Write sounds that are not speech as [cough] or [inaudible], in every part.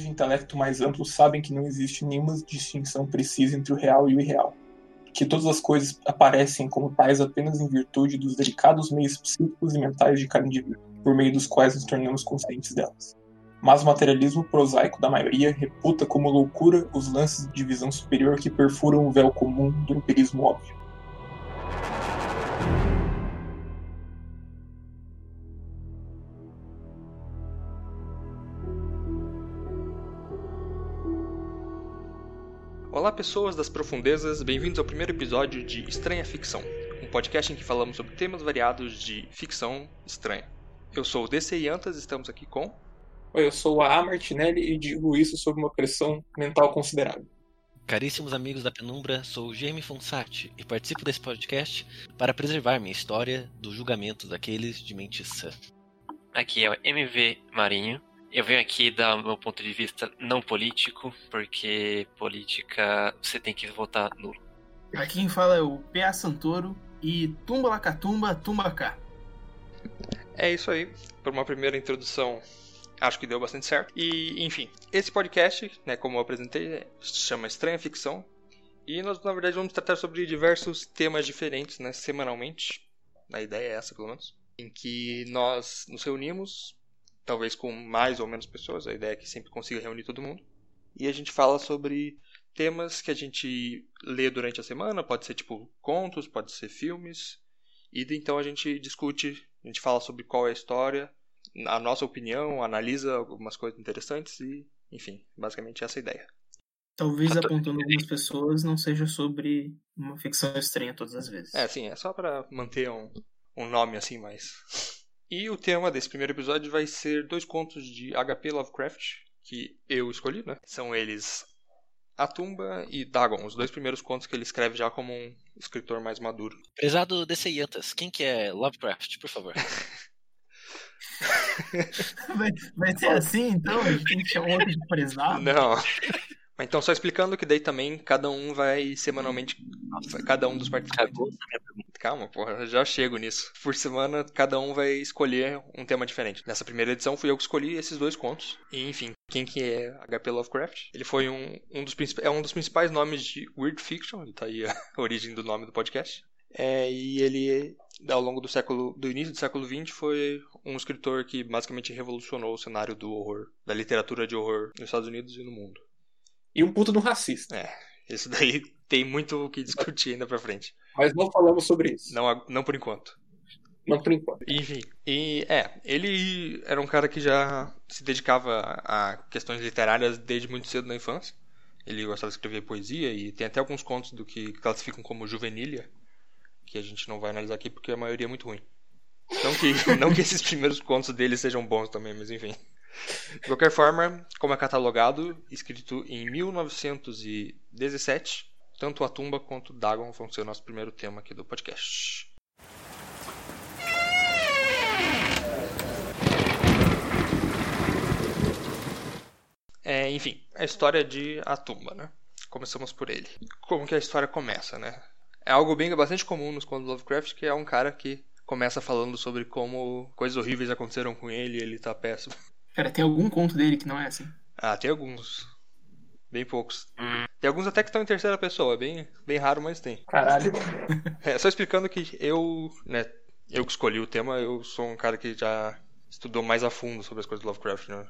de intelecto mais amplo sabem que não existe nenhuma distinção precisa entre o real e o irreal. Que todas as coisas aparecem como tais apenas em virtude dos delicados meios psíquicos e mentais de cada indivíduo, por meio dos quais nos tornamos conscientes delas. Mas o materialismo prosaico da maioria reputa como loucura os lances de visão superior que perfuram o véu comum do empirismo óbvio. Pessoas das profundezas, bem-vindos ao primeiro episódio de Estranha Ficção, um podcast em que falamos sobre temas variados de ficção estranha. Eu sou o DC Yantas, estamos aqui com. Oi, eu sou a A. Martinelli e digo isso sob uma pressão mental considerável. Caríssimos amigos da penumbra, sou o Jeremy Fonsati e participo desse podcast para preservar minha história do julgamento daqueles de mente sã. Aqui é o MV Marinho eu venho aqui dar o meu ponto de vista não político, porque política você tem que votar nulo. Aqui quem fala é o P.A. Santoro e tumba lacatumba, tumba cá. É isso aí. Por uma primeira introdução, acho que deu bastante certo. E, enfim, esse podcast, né, como eu apresentei, se chama Estranha Ficção. E nós, na verdade, vamos tratar sobre diversos temas diferentes, né, semanalmente. A ideia é essa, pelo menos. Em que nós nos reunimos talvez com mais ou menos pessoas, a ideia é que sempre consiga reunir todo mundo. E a gente fala sobre temas que a gente lê durante a semana, pode ser tipo contos, pode ser filmes. E então a gente discute, a gente fala sobre qual é a história, a nossa opinião, analisa algumas coisas interessantes e, enfim, basicamente essa é a ideia. Talvez apontando algumas pessoas não seja sobre uma ficção estranha todas as vezes. É, sim, é só para manter um, um nome assim mais e o tema desse primeiro episódio vai ser dois contos de H.P. Lovecraft, que eu escolhi, né? São eles A Tumba e Dagon, os dois primeiros contos que ele escreve já como um escritor mais maduro. Prezado DC Yantas, quem que é Lovecraft, por favor? [laughs] vai, vai ser assim, então? A gente tem que chamar outro de prezado? Não. Então, só explicando que daí também cada um vai semanalmente. Cada um dos participantes. Calma, porra, já chego nisso. Por semana, cada um vai escolher um tema diferente. Nessa primeira edição, fui eu que escolhi esses dois contos. E, enfim, quem que é HP Lovecraft? Ele foi um, um dos, é um dos principais nomes de Weird Fiction, tá aí a [laughs] origem do nome do podcast. É, e ele, ao longo do século, do início do século XX, foi um escritor que basicamente revolucionou o cenário do horror, da literatura de horror nos Estados Unidos e no mundo. E um puto no racista. É, isso daí [laughs] tem muito o que discutir ainda pra frente. Mas não falamos sobre isso. Não, não por enquanto. Não por enquanto. Enfim, e é, ele era um cara que já se dedicava a questões literárias desde muito cedo na infância. Ele gostava de escrever poesia e tem até alguns contos do que classificam como juvenília, que a gente não vai analisar aqui porque a maioria é muito ruim. Não que, [laughs] não que esses primeiros contos dele sejam bons também, mas enfim. De qualquer forma, como é catalogado, escrito em 1917, tanto a tumba quanto Dagon vão ser o nosso primeiro tema aqui do podcast. É, enfim, a história de A Tumba, né? Começamos por ele. Como que a história começa, né? É algo bem bastante comum nos contos Lovecraft, que é um cara que começa falando sobre como coisas horríveis aconteceram com ele e ele tá péssimo. Cara, tem algum conto dele que não é assim? Ah, tem alguns. Bem poucos. Tem alguns até que estão em terceira pessoa, bem, bem raro, mas tem. Caralho. [laughs] É, só explicando que eu, né, eu que escolhi o tema, eu sou um cara que já estudou mais a fundo sobre as coisas do Lovecraft, né?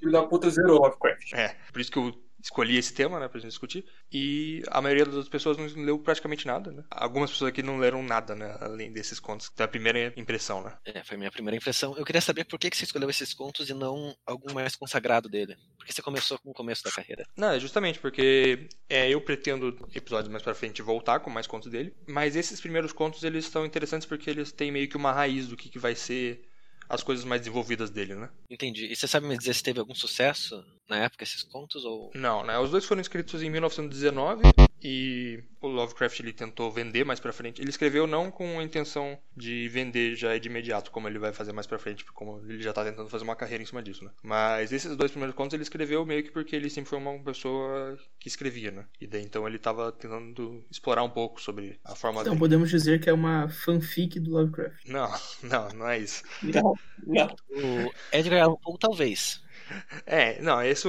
Filho da puta zerou Lovecraft. É, por isso que eu escolhi esse tema, né, pra gente discutir. E a maioria das pessoas não leu praticamente nada, né? Algumas pessoas aqui não leram nada, né, além desses contos. Da primeira impressão, né? É, foi a minha primeira impressão. Eu queria saber por que você escolheu esses contos e não algum mais consagrado dele. Por que você começou com o começo da carreira? Não, é justamente porque é, eu pretendo, episódios mais pra frente, voltar com mais contos dele. Mas esses primeiros contos, eles estão interessantes porque eles têm meio que uma raiz do que, que vai ser as coisas mais desenvolvidas dele, né? Entendi. E você sabe me dizer se teve algum sucesso na época esses contos ou Não, né? Os dois foram escritos em 1919 e o Lovecraft ele tentou vender mais para frente. Ele escreveu não com a intenção de vender já de imediato, como ele vai fazer mais para frente, como ele já tá tentando fazer uma carreira em cima disso, né? Mas esses dois primeiros contos ele escreveu meio que porque ele sempre foi uma pessoa que escrevia, né? E daí então ele tava tentando explorar um pouco sobre a forma Então dele. podemos dizer que é uma fanfic do Lovecraft. Não, [laughs] não, não é isso. Não, não. o Edgar Allan Poe talvez. [laughs] É, não, isso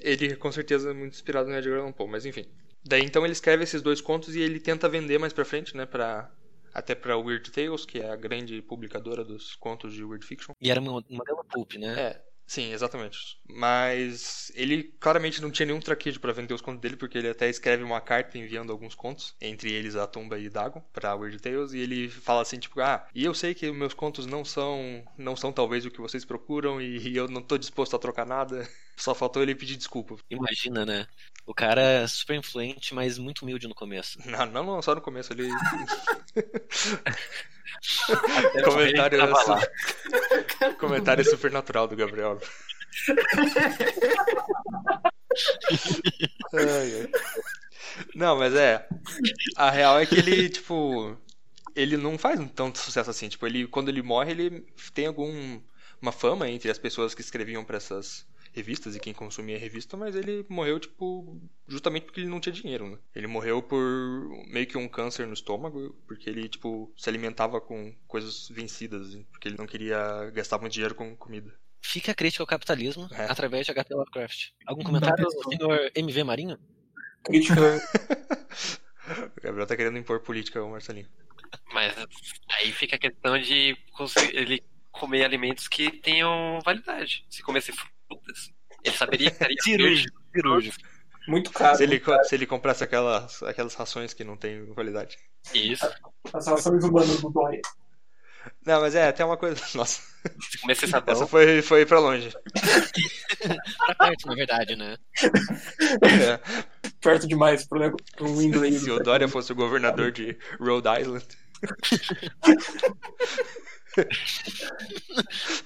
ele com certeza é muito inspirado no Edgar Allan Poe, mas enfim. Daí então ele escreve esses dois contos e ele tenta vender mais pra frente, né, para até pra Weird Tales, que é a grande publicadora dos contos de Weird Fiction. E era uma modelo pulp, né? É, sim, exatamente. Mas ele claramente não tinha nenhum traquejo pra vender os contos dele, porque ele até escreve uma carta enviando alguns contos, entre eles a Tumba e Dagon, pra Weird Tales, e ele fala assim, tipo, ah, e eu sei que meus contos não são, não são talvez o que vocês procuram, e eu não tô disposto a trocar nada. [laughs] Só faltou ele pedir desculpa. Imagina, né? O cara é super influente, mas muito humilde no começo. Não, não, não só no começo ele. Comentário, ele tava lá. su- [laughs] Comentário super natural do Gabriel. [laughs] Ai, ai. Não, mas é. A real é que ele, tipo. Ele não faz tanto sucesso assim. Tipo, ele, quando ele morre, ele tem algum. Uma fama entre as pessoas que escreviam pra essas revistas e quem consumia a revista, mas ele morreu, tipo, justamente porque ele não tinha dinheiro, né? Ele morreu por meio que um câncer no estômago, porque ele, tipo, se alimentava com coisas vencidas, porque ele não queria gastar muito dinheiro com comida. Fica a crítica ao capitalismo É. através de HP Lovecraft. Algum comentário, pessoa. senhor MV Marinho? Crítica. [laughs] O Gabriel tá querendo impor política ao Marcelinho. Mas aí fica a questão de conseguir- ele comer alimentos que tenham validade. Se comesse ele saberia que estaria Cirúrgico, cirúrgico. Muito caro. Se ele, se ele comprasse aquelas, aquelas rações que não tem qualidade. Isso. As relações humanas do Dória. Não, mas é, até uma coisa. [laughs] Nossa, Se comesse sabão, essa foi, foi pra longe. Pra perto, na verdade, né? É, Perto demais pro, pro inglês. se o Dória fosse o governador de Rhode Island. [laughs]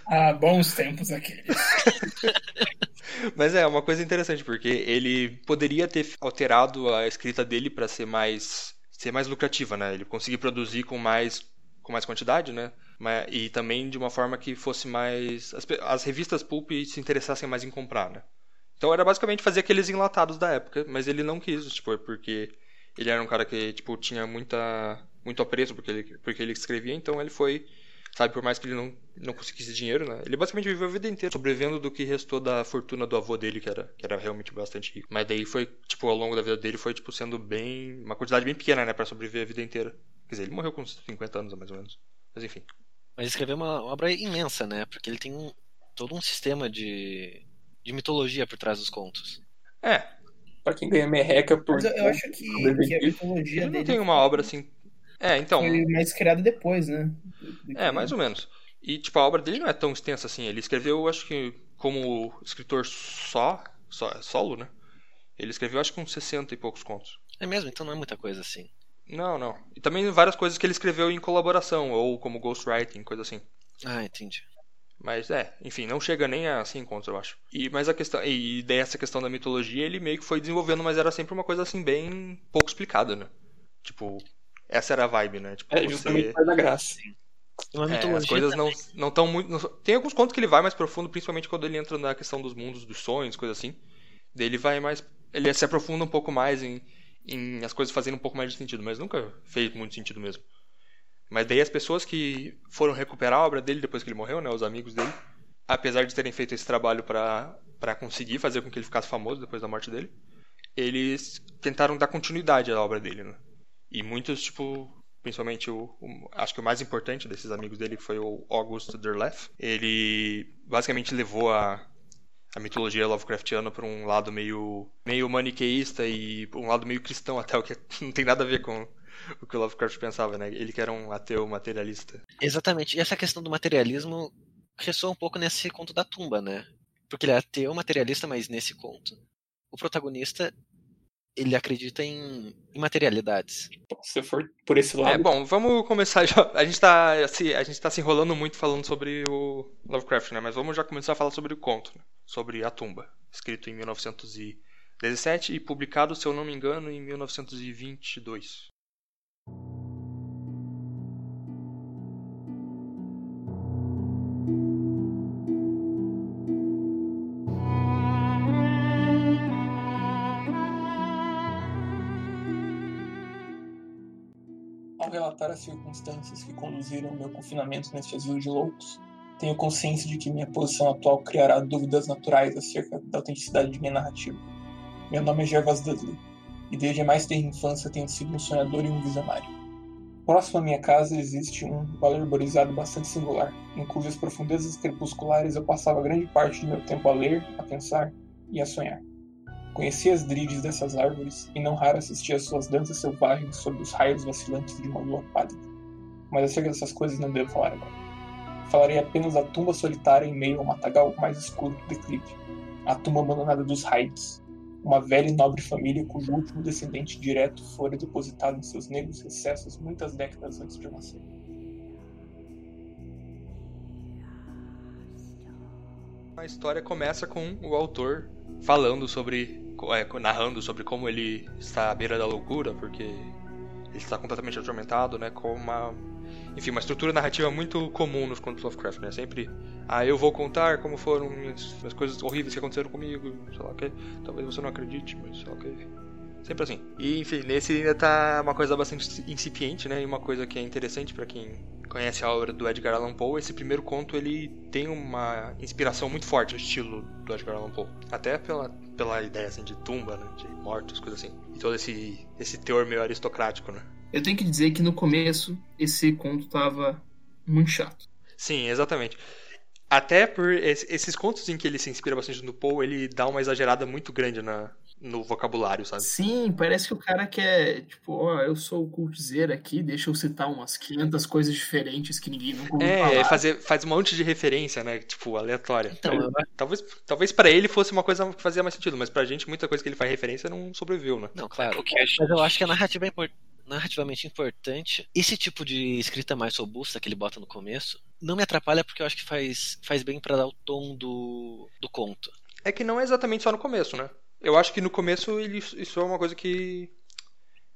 Ah, bons tempos aqueles. Mas é uma coisa interessante, porque ele poderia ter alterado a escrita dele pra ser mais ser mais lucrativa, né? Ele conseguir produzir com mais com mais quantidade, né? Mas, e também de uma forma que fosse mais as, as revistas pulp se interessassem mais em comprar, né? Então era basicamente fazer aqueles enlatados da época, mas ele não quis, tipo, porque ele era um cara que tipo tinha muita muito apreço porque ele porque ele escrevia, então ele foi Sabe, por mais que ele não, não conseguisse dinheiro, né? Ele basicamente viveu a vida inteira sobrevivendo do que restou da fortuna do avô dele, que era, que era realmente bastante rico. Mas daí foi, tipo, ao longo da vida dele, foi, tipo, sendo bem. Uma quantidade bem pequena, né? Pra sobreviver a vida inteira. Quer dizer, ele morreu com uns 50 anos, mais ou menos. Mas enfim. Mas escreveu uma obra imensa, né? Porque ele tem um- todo um sistema de, de mitologia por trás dos contos. É, Pra quem ganha merreca por. Mas eu, eu acho que, que a mitologia ele não dele tem uma obra assim. É, então. foi mais criada depois, né? É, mais ou menos. E, tipo, a obra dele não é tão extensa assim. Ele escreveu, acho que, como escritor só, só solo, né? Ele escreveu, acho que uns 60 e poucos contos. É mesmo? Então não é muita coisa assim. Não, não. E também várias coisas que ele escreveu em colaboração, ou como ghostwriting, coisa assim. Ah, entendi. Mas é, enfim, não chega nem a 100 contos, eu acho. E mas a questão, e daí essa questão da mitologia, ele meio que foi desenvolvendo, mas era sempre uma coisa assim bem pouco explicada, né? Tipo, essa era a vibe, né? Tipo, É, você- justamente faz a graça. É, as coisas não não estão muito, não- tem alguns contos que ele vai mais profundo, principalmente quando ele entra na questão dos mundos dos sonhos, coisa assim. Daí ele vai mais, ele se aprofunda um pouco mais em em as coisas fazendo um pouco mais de sentido, mas nunca fez muito sentido mesmo. Mas daí as pessoas que foram recuperar a obra dele depois que ele morreu, né, os amigos dele, apesar de terem feito esse trabalho pra para conseguir fazer com que ele ficasse famoso depois da morte dele, eles tentaram dar continuidade à obra dele, né? E muitos, tipo, principalmente o, o- acho que o mais importante desses amigos dele foi o August Derleth. Ele basicamente levou a a mitologia Lovecraftiana para um lado meio meio maniqueísta e um lado meio cristão até o que [laughs] não tem nada a ver com o que o Lovecraft pensava, né? Ele que era um ateu materialista. Exatamente. E essa questão do materialismo ressoa um pouco nesse conto da tumba, né? Porque ele é ateu materialista, mas nesse conto, o protagonista ele acredita em imaterialidades. Se você for por esse É, lado. bom, vamos começar já. A gente tá se a gente tá se enrolando muito falando sobre o Lovecraft, né? Mas vamos já começar a falar sobre o conto, né? sobre a tumba, escrito em 1917 e publicado, se eu não me engano, em 1922. Relatar as circunstâncias que conduziram ao meu confinamento neste asilo de loucos, Tenho consciência de que minha posição atual criará dúvidas naturais acerca da autenticidade de minha narrativa. Meu nome é Gervas Dudley, e desde a mais tenra infância tenho sido um sonhador e um visionário. Próximo à minha casa existe um vale arborizado bastante singular, em cujas profundezas crepusculares eu passava grande parte do meu tempo a ler, a pensar e a sonhar. Conhecia as drides dessas árvores e não raro assistia às suas danças selvagens sob os raios vacilantes de uma lua pálida. Mas acerca dessas coisas não devo falar agora. Falarei apenas da tumba solitária em meio ao matagal mais escuro do declive. A tumba abandonada dos Hydes, uma velha e nobre família cujo último descendente direto fora depositado em seus negros recessos muitas décadas antes de nascer. A história começa com o autor falando sobre, narrando sobre como ele está à beira da loucura, porque ele está completamente atormentado, né, com uma enfim, uma estrutura narrativa muito comum nos contos Lovecraft, né? Sempre, ah, eu vou contar como foram as coisas horríveis que aconteceram comigo, sei lá o que. Talvez você não acredite, mas sei lá o que. Sempre assim. E, enfim, nesse ainda tá uma coisa bastante incipiente, né? E uma coisa que é interessante para quem conhece a obra do Edgar Allan Poe, esse primeiro conto ele tem uma inspiração muito forte no estilo do Edgar Allan Poe. Até pela, pela ideia assim, de tumba, né? De mortos, coisas assim. E todo esse, esse teor meio aristocrático, né? Eu tenho que dizer que no começo esse conto tava muito chato. Sim, exatamente. Até por esses contos em que ele se inspira bastante no Poe, ele dá uma exagerada muito grande na, no vocabulário, sabe? Sim, parece que o cara quer, tipo, ó, eu sou o cultizeiro aqui, deixa eu citar umas 500 coisas diferentes que ninguém nunca ouviu é, falar. fazer faz um monte de referência, né? Tipo, aleatória. Então, eu... talvez talvez para ele fosse uma coisa que fazia mais sentido, mas pra gente muita coisa que ele faz referência não sobreviveu, né? Não, claro. Mas eu acho que a narrativa é importante narrativamente importante. Esse tipo de escrita mais robusta que ele bota no começo não me atrapalha porque eu acho que faz, faz bem para dar o tom do, do conto. É que não é exatamente só no começo, né? Eu acho que no começo ele, isso é uma coisa que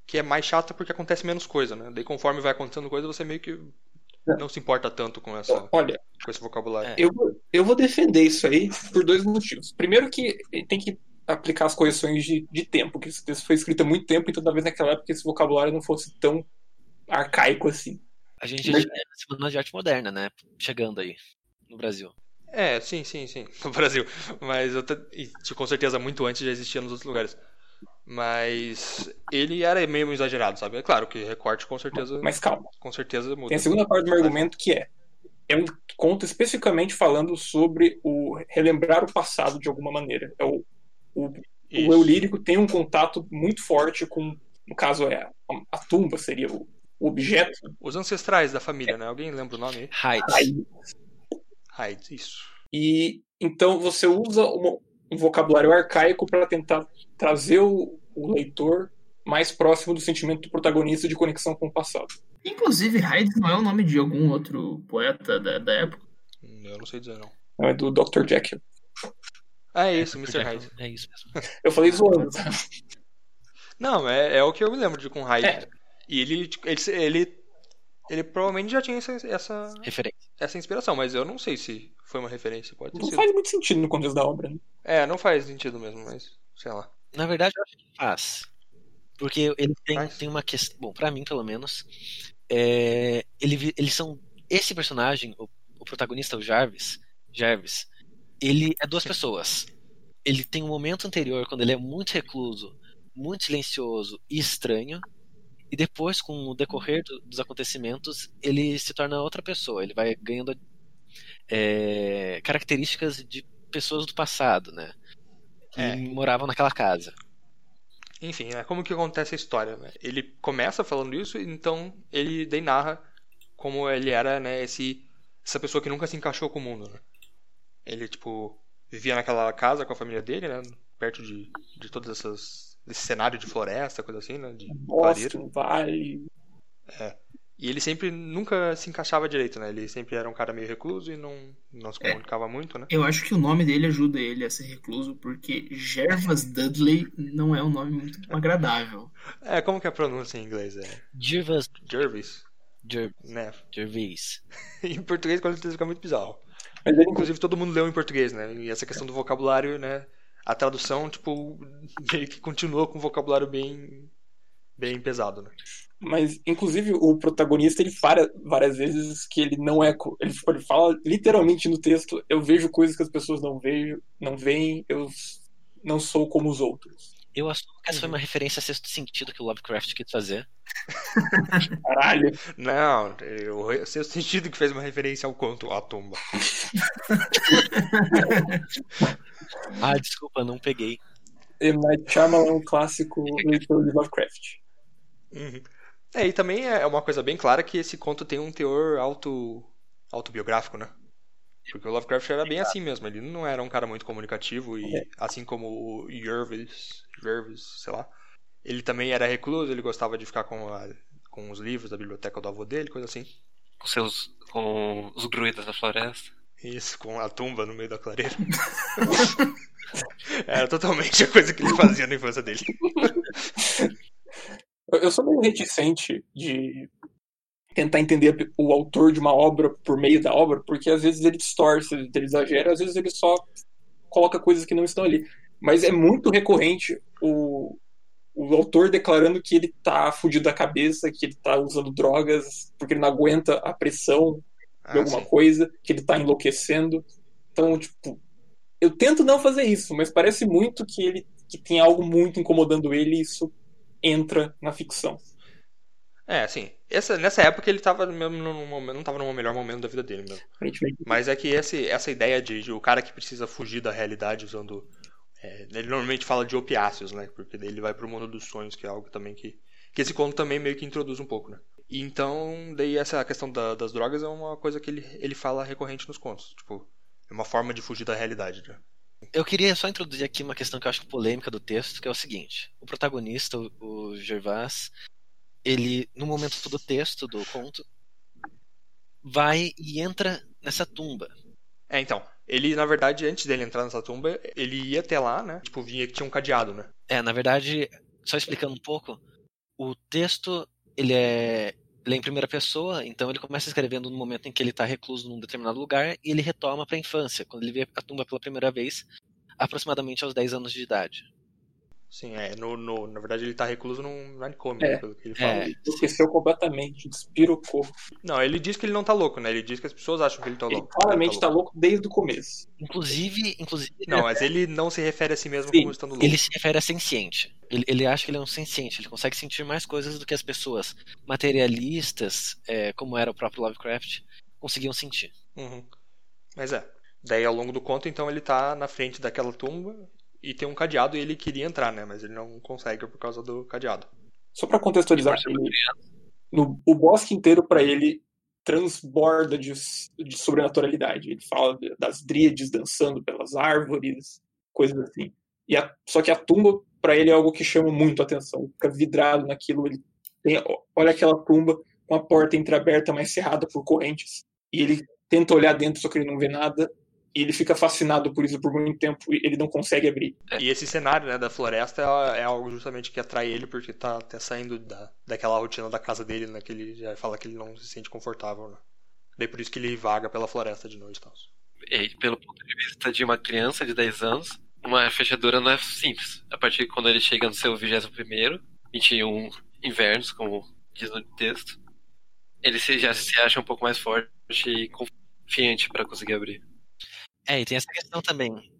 que é mais chata porque acontece menos coisa, né? Daí conforme vai acontecendo coisa, você meio que não se importa tanto com essa Olha, com esse vocabulário. É. Eu, eu vou defender isso aí por dois motivos. Primeiro que tem que aplicar as correções de, de tempo, que esse texto foi escrito há muito tempo, então talvez naquela época esse vocabulário não fosse tão arcaico assim. A gente já a Semana de Arte Moderna, né? Chegando aí no Brasil. É, sim, sim, sim, [laughs] no Brasil. Mas eu e, com certeza muito antes já existia nos outros lugares. Mas ele era meio exagerado, sabe? É claro que recorte com certeza. Mas calma. Com certeza muda. Tem a segunda parte do meu argumento que é é um conto especificamente falando sobre o relembrar o passado de alguma maneira. É o o, o eu lírico tem um contato muito forte com, no caso é a, tumba seria o, o, objeto. Os ancestrais da família, é. né? Alguém lembra o nome? Hyde. Hyde, isso. E então você usa uma, um vocabulário arcaico para tentar trazer o, o leitor mais próximo do sentimento do protagonista de conexão com o passado. Inclusive, Hyde não é o nome de algum outro poeta da, da época? Eu não sei dizer, não. Não, é do Dr. Jekyll. Ah, é isso, Mr. Hyde. É isso mesmo. Eu falei zoando. Não, é, é o que eu me lembro de com Hyde. É. E ele, ele, ele, ele provavelmente já tinha essa, essa, referência. Essa inspiração, mas eu não sei se foi uma referência. Pode não sido. faz muito sentido no contexto da obra. Né? É, não faz sentido mesmo, mas sei lá. Na verdade, eu acho que faz. Porque ele tem, tem uma questão. Bom, pra mim, pelo menos. É, ele, eles são. Esse personagem, o, o protagonista, o Jarvis. Jarvis ele é duas pessoas. Ele tem um momento anterior, quando ele é muito recluso, muito silencioso e estranho, e depois, com o decorrer do, dos acontecimentos, ele se torna outra pessoa. Ele vai ganhando é, características de pessoas do passado, né? Que é. moravam naquela casa. Enfim, é como que acontece a história. Né? Ele começa falando isso, então ele daí narra como ele era, né? Esse, essa pessoa que nunca se encaixou com o mundo. Né? Ele, tipo, vivia naquela casa com a família dele, né? Perto de, de todas essas. Desse cenário de floresta, coisa assim, né? De Boston, vale. É. E ele sempre nunca se encaixava direito, né? Ele sempre era um cara meio recluso e não, não se é. comunicava é. muito, né? Eu acho que o nome dele ajuda ele a ser recluso, porque Jervas Dudley não é um nome muito agradável. É, como que é a pronúncia em inglês? É... Jervas. Jervis. Jervis. Né? Jervis. [laughs] em português, quando fica muito bizarro. Mas ele... Inclusive, todo mundo leu em português, né? E essa questão do vocabulário, né? A tradução, tipo, [laughs] meio que continua com um vocabulário bem bem pesado, né? Mas, inclusive, o protagonista, ele fala várias vezes que ele não é. Ele, ele fala literalmente no texto: eu vejo coisas que as pessoas não veem, não veem, eu não sou como os outros. Eu assumo que essa foi uma referência a sexto sentido que o Lovecraft quis fazer. [laughs] Caralho. Não, o sexto sentido que fez uma referência ao conto A Tumba. [laughs] ah, desculpa, não peguei. M. Night Shyamalan é um clássico leitor de Lovecraft. Uhum. É, e também é uma coisa bem clara que esse conto tem um teor auto, autobiográfico, né? Porque o Lovecraft era bem assim mesmo, ele não era um cara muito comunicativo e é. assim como o Jervis, Jervis, sei lá, ele também era recluso, ele gostava de ficar com, a, com os livros da biblioteca do avô dele, coisa assim. Com seus com os druidas da floresta. Isso, com a tumba no meio da clareira. [laughs] era totalmente a coisa que ele fazia na infância dele. Eu sou meio reticente de tentar entender o autor de uma obra por meio da obra, porque às vezes ele distorce, ele exagera, às vezes ele só coloca coisas que não estão ali. Mas é muito recorrente o, o autor declarando que ele tá fudido da cabeça, que ele tá usando drogas porque ele não aguenta a pressão de ah, alguma sim. coisa, que ele tá enlouquecendo. Então, tipo, eu tento não fazer isso, mas parece muito que ele que tem algo muito incomodando ele e isso entra na ficção. É, assim, essa, nessa época ele tava mesmo num momento, não estava no melhor momento da vida dele mesmo. Mas é que esse, essa ideia de, de, o cara que precisa fugir da realidade usando. É, ele normalmente fala de opiáceos, né? Porque daí ele vai pro mundo dos sonhos, que é algo também que. Que esse conto também meio que introduz um pouco, né? E então, daí essa questão da, das drogas é uma coisa que ele, ele fala recorrente nos contos. Tipo, é uma forma de fugir da realidade, né? Eu queria só introduzir aqui uma questão que eu acho polêmica do texto, que é o seguinte: o protagonista, o Gervás, ele, no momento do texto do conto, vai e entra nessa tumba. É, então. Ele, na verdade, antes dele entrar nessa tumba, ele ia até lá, né? Tipo, vinha que tinha um cadeado, né? É, na verdade, só explicando um pouco, o texto, ele é, ele é em primeira pessoa, então ele começa escrevendo no momento em que ele está recluso num determinado lugar e ele retoma para a infância, quando ele vê a tumba pela primeira vez, aproximadamente aos 10 anos de idade. Sim, é. No, no, na verdade, ele tá recluso num manicômio, é, pelo que ele fala. É, ele esqueceu completamente, despirocou. Não, ele diz que ele não tá louco, né? Ele diz que as pessoas acham que ele tá louco. Ele claramente tá, tá louco. desde o começo. Inclusive, inclusive. Não, mas ele não se refere a si mesmo Sim, como estando louco. Ele se refere a senciente. Ele, ele acha que ele é um senciente, ele consegue sentir mais coisas do que as pessoas materialistas, é, como era o próprio Lovecraft, conseguiam sentir. Uhum. Mas é. Daí, ao longo do conto, então, ele tá na frente daquela tumba e tem um cadeado e ele queria entrar, né? Mas ele não consegue por causa do cadeado. Só para contextualizar, ele, no, o bosque inteiro para ele transborda de, de, sobrenaturalidade. Ele fala das dríades dançando pelas árvores, coisas assim. E a, só que a tumba para ele é algo que chama muito a atenção. Fica vidrado naquilo. Ele tem, olha aquela tumba com a porta entreaberta, mas cerrada por correntes. E ele tenta olhar dentro, só que ele não vê nada e ele fica fascinado por isso por muito tempo e ele não consegue abrir. E esse cenário né, da floresta é, é algo justamente que atrai ele, porque tá até saindo da, daquela rotina da casa dele, né? Que ele já fala que ele não se sente confortável, né? Daí por isso que ele vaga pela floresta de noite e tal. E pelo ponto de vista de uma criança de 10 anos, uma fechadura não é simples. A partir de quando ele chega no seu 21 21 invernos, como diz no texto, ele já se acha um pouco mais forte e confiante para conseguir abrir. É, e tem essa questão também.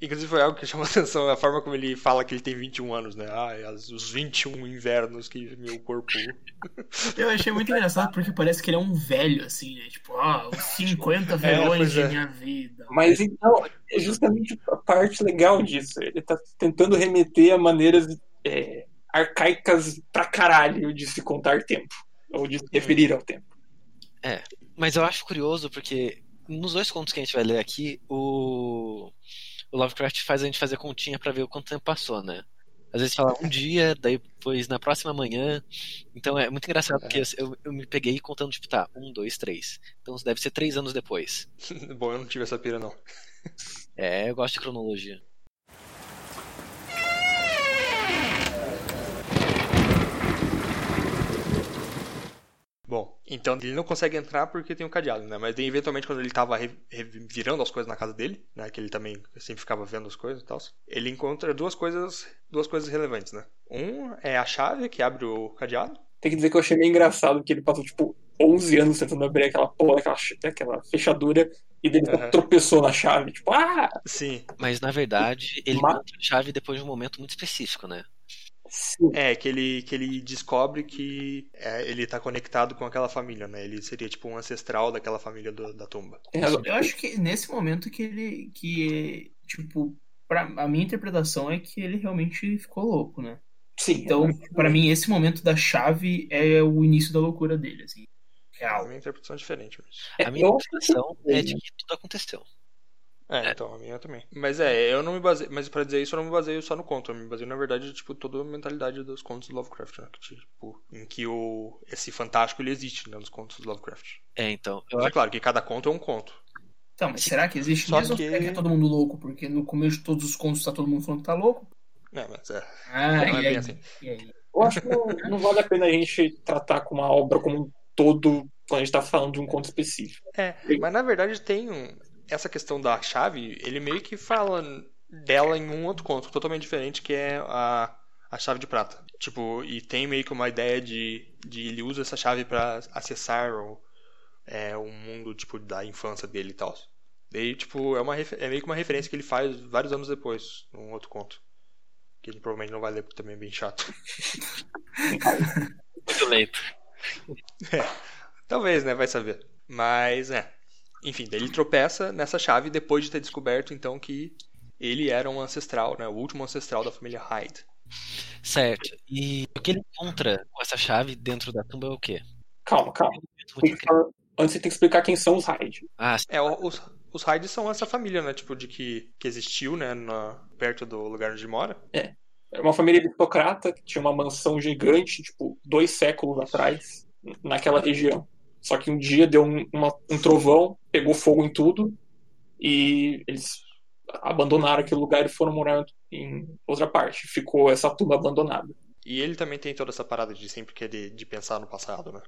Inclusive foi algo que chamou a [laughs] atenção, a forma como ele fala que ele tem 21 anos, né? Ah, os 21 invernos que meu corpo. [laughs] Eu achei muito engraçado porque parece que ele é um velho, assim, né? Tipo, ah, os 50 [laughs] é, verões é, de minha vida. Mas então, é justamente a parte legal disso. Ele tá tentando remeter a maneiras é, arcaicas pra caralho de se contar tempo. Ou de se referir ao tempo. É, mas eu acho curioso porque nos dois contos que a gente vai ler aqui, o, o Lovecraft faz a gente fazer continha para ver o quanto tempo passou, né? Às vezes fala um dia, daí depois na próxima manhã. Então é muito engraçado porque eu, eu me peguei contando, tipo, tá, um, dois, três. Então deve ser três anos depois. [laughs] Bom, eu não tive essa pira, não. é, eu gosto de cronologia. Bom, então ele não consegue entrar porque tem um cadeado, né? Mas daí, eventualmente, quando ele tava revirando as coisas na casa dele, né? Que ele também sempre ficava vendo as coisas e tal. Ele encontra duas coisas, duas coisas relevantes, né? Um é a chave que abre o cadeado. Tem que dizer que eu achei meio engraçado que ele passou, tipo, 11 anos tentando abrir aquela porra, aquela, aquela fechadura, e dele Aham. tropeçou na chave. Tipo, ah! Sim. Mas na verdade, ele Ma- encontra a chave depois de um momento muito específico, né? Sim. É, que ele, que ele descobre que é, ele tá conectado com aquela família, né? Ele seria tipo um ancestral daquela família do- da tumba. Razão. Eu acho que nesse momento que ele. que, tipo, pra, a minha interpretação é que ele realmente ficou louco, né? Sim. Então, pra mim, esse momento da chave é o início da loucura dele, assim. A Real. minha interpretação é diferente. Mas... A minha interpretação é de que tudo aconteceu. É, então, a minha também. Mas é, eu não me baseio. Mas pra dizer isso, eu não me baseio só no conto. Eu me baseio, na verdade, tipo, toda a mentalidade dos contos do Lovecraft, né? Que, tipo, em que o, esse fantástico ele existe, né? Nos contos do Lovecraft. É, então, Mas é acho claro que cada conto é um conto. Então, mas será que existe Só mesmo ou que- será que é todo mundo louco? Porque no começo de todos os contos tá todo mundo falando que tá louco. É, mas é. Ah, Não é e bem aí? assim. E aí? Eu acho que não, não vale a pena a gente tratar com uma obra como um todo quando a gente tá falando de um conto específico. É, mas na verdade tem um, essa questão da chave, ele meio que fala dela em um outro conto totalmente diferente, que é a, a chave de prata. Tipo, e tem meio que uma ideia de, de ele usa essa chave pra acessar o, é, o mundo tipo da infância dele e tal. Daí, tipo, é, uma, é meio que uma referência que ele faz vários anos depois, num outro conto. Que ele provavelmente não vai ler porque também é bem chato. [laughs] Muito lento. [laughs] Talvez, né? Vai saber. Mas, é. Enfim, daí ele tropeça nessa chave depois de ter descoberto, então, que ele era um ancestral, né? O último ancestral da família Hyde. certo. E o que ele encontra com essa chave dentro da tumba é o quê? Calma, calma. Falar- Antes você tem que explicar quem são os Hyde. Ah, É, o- os, os Hyde são essa família, né? Tipo, de que, que existiu, né? Na, perto do lugar onde mora. Era uma família aristocrata que tinha uma mansão gigante, tipo, dois séculos atrás, naquela região. Só que um dia deu um, uma- um trovão, pegou fogo em tudo, e eles abandonaram aquele lugar e foram morar em outra parte. Ficou essa tumba abandonada. E ele também tem toda essa parada de sempre querer de pensar no passado, né?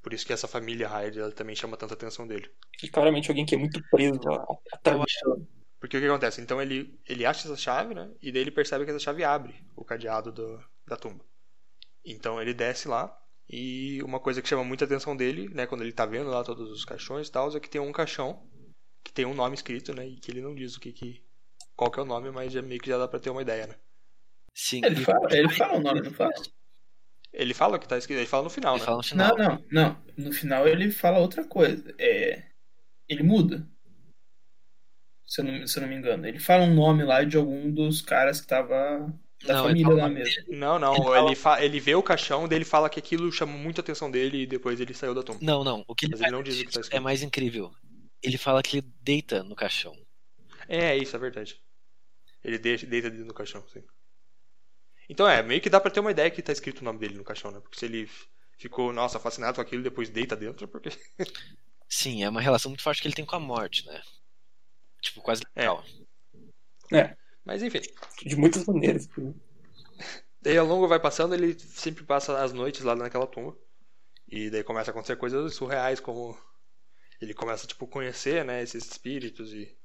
Por isso que essa família Hyde ela também chama tanta atenção dele. E claramente alguém que é muito preso tradição. Porque o que acontece? Então ele, ele acha essa chave, né? E daí ele percebe que essa chave abre o cadeado do, da tumba. Então ele desce lá. E uma coisa que chama muita atenção dele, né? Quando ele tá vendo lá todos os caixões e tal, é que tem um caixão que tem um nome escrito, né? E que ele não diz o que que. Qual que é o nome, mas já meio que já dá pra ter uma ideia, né? sim. Ele fala, ele fala o nome, não fala? Ele fala que tá escrito, ele fala no final, Ele né? fala no final. Não, não, não. No final ele fala outra coisa. É, ele muda. Se eu, não, se eu não me engano. Ele fala um nome lá de algum dos caras que tava da Não, ele família nome mesmo. Não, não. Ele Ele, fala- fa- ele vê o caixão, daí ele fala que aquilo chamou muita atenção dele e depois ele saiu da tumba. Não, não. O que ele Mas ele não diz o que tá é escrito. mais incrível. Ele fala que ele deita no caixão. É, isso, é verdade. Ele deixa, deita dentro do caixão, sim. Então é, meio que dá pra ter uma ideia que tá escrito o nome dele no caixão, né? Porque se ele ficou, nossa, fascinado com aquilo e depois deita dentro, é porque. [laughs] Sim, é uma relação muito forte que ele tem com a morte, né? Tipo, quase É. legal. Mas enfim. De muitas maneiras. Daí ao longo vai passando, ele sempre passa as noites lá naquela tumba. E daí começa a acontecer coisas surreais, como ele começa, tipo, conhecer, né, esses espíritos e.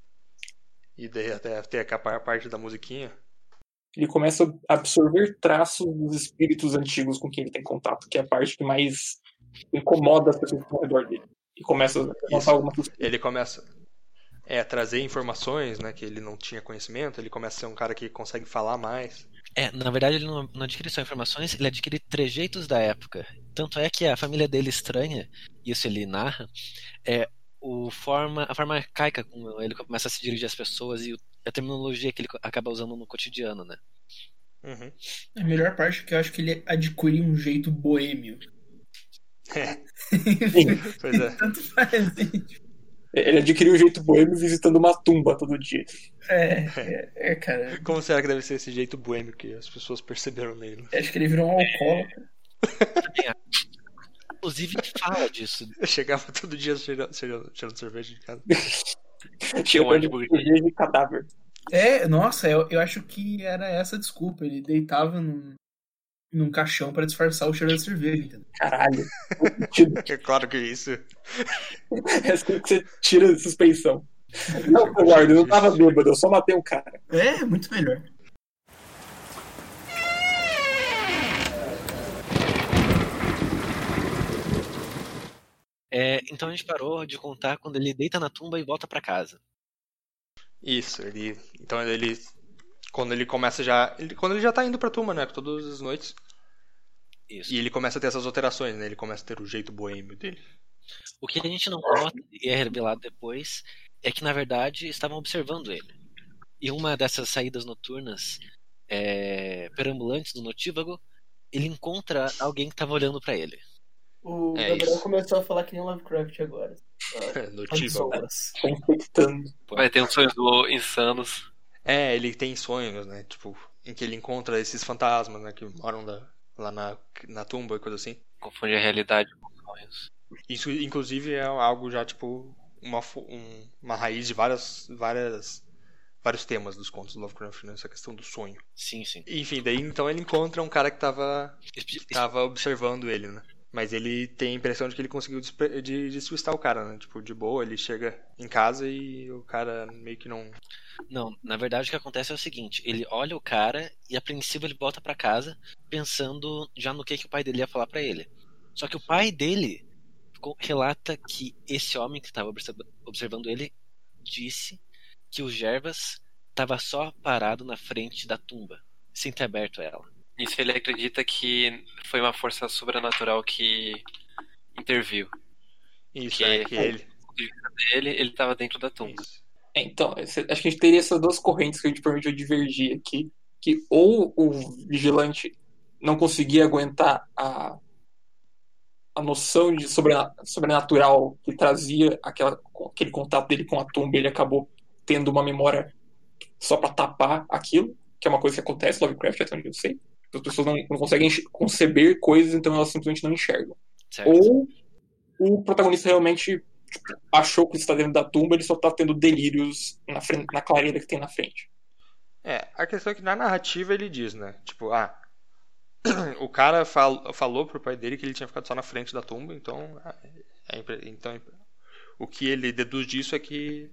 E daí até ter a parte da musiquinha. Ele começa a absorver traços dos espíritos antigos com quem ele tem contato, que é a parte que mais incomoda as pessoas ao redor dele. E começa a notar alguma ele começa é, trazer informações, né, que ele não tinha conhecimento, ele começa a ser um cara que consegue falar mais. É, na verdade ele não, não adquire só informações, ele adquire trejeitos da época. Tanto é que a família dele estranha, isso ele narra, é o forma, a forma arcaica como ele começa a se dirigir às pessoas e o- a terminologia que ele acaba usando no cotidiano, né? Uhum. A melhor parte é que eu acho que ele adquiriu um jeito boêmio. É, Sim. [laughs] pois é. Tanto faz, assim. Ele adquiriu um jeito boêmio visitando uma tumba todo dia. É, [laughs] é, é, cara. Como será que deve ser esse jeito boêmio que as pessoas perceberam nele? Acho que ele virou um alcoólatra. [laughs] Inclusive fala disso. Eu chegava todo dia cheirando cerveja de casa. [laughs] Tinha um ar de cadáver. É, nossa, eu, eu acho que era essa a desculpa. Ele deitava num, num caixão pra disfarçar o cheiro da cerveja, entendeu? Caralho. [laughs] É claro que é isso. É assim que você tira a suspeição. Não, Eduardo, eu não tava bêbado, eu só matei um cara. É, muito melhor. É, então a gente parou de contar quando ele deita na tumba e volta pra casa. Isso, ele. Então ele. Quando ele começa já. Ele, quando ele já tá indo pra turma, né? Todas as noites. Isso. E ele começa a ter essas alterações, né? Ele começa a ter o jeito boêmio dele. O que a gente não nota e é revelado depois é que na verdade estavam observando ele. E uma dessas saídas noturnas é, perambulantes do notívago, ele encontra alguém que estava olhando pra ele. O É Gabriel isso. começou a falar que nem Lovecraft agora. [laughs] Notívago. Tá infectando. Vai ter uns sonhos do- insanos. É, ele tem sonhos, né? Tipo, em que ele encontra esses fantasmas, né? Que moram da- lá na, na tumba e coisa assim. Confunde a realidade com sonhos. Isso, inclusive, é algo já, tipo, uma, um- uma raiz de várias, várias, vários temas dos contos do Lovecraft, né? Essa questão do sonho. Sim, sim. Enfim, daí então ele encontra um cara que tava, Espe- tava observando ele, né? Mas ele tem a impressão de que ele conseguiu de o cara, né? Tipo, de boa, ele chega em casa e o cara meio que não. Não, na verdade o que acontece é o seguinte, ele olha o cara e a princípio ele volta pra casa pensando já no que, que o pai dele ia falar pra ele. Só que o pai dele relata que esse homem que estava observando ele disse que o Gervas estava só parado na frente da tumba, sem ter aberto ela. Isso ele acredita que foi uma força sobrenatural que interviu. Isso, Que- é que ele. Ele, ele tava dentro da tumba. É, Então, acho que a gente teria essas duas correntes que a gente permitiu divergir aqui. Que ou o vigilante não conseguia aguentar a, a noção de sobrena- sobrenatural que trazia aquela, aquele contato dele com a tumba, ele acabou tendo uma memória só pra tapar aquilo, que é uma coisa que acontece no Lovecraft, até onde eu sei. As pessoas não, não conseguem conceber coisas, então elas simplesmente não enxergam. Certo? Ou o protagonista realmente tipo, achou que está dentro da tumba, ele só está tendo delírios na, frente, na clareira que tem na frente. É, a questão é que na narrativa ele diz, né? Tipo, ah. [clears throat] O cara fal- falou pro pai dele que ele tinha ficado só na frente da tumba, então. ah, é então o que ele deduz disso é que.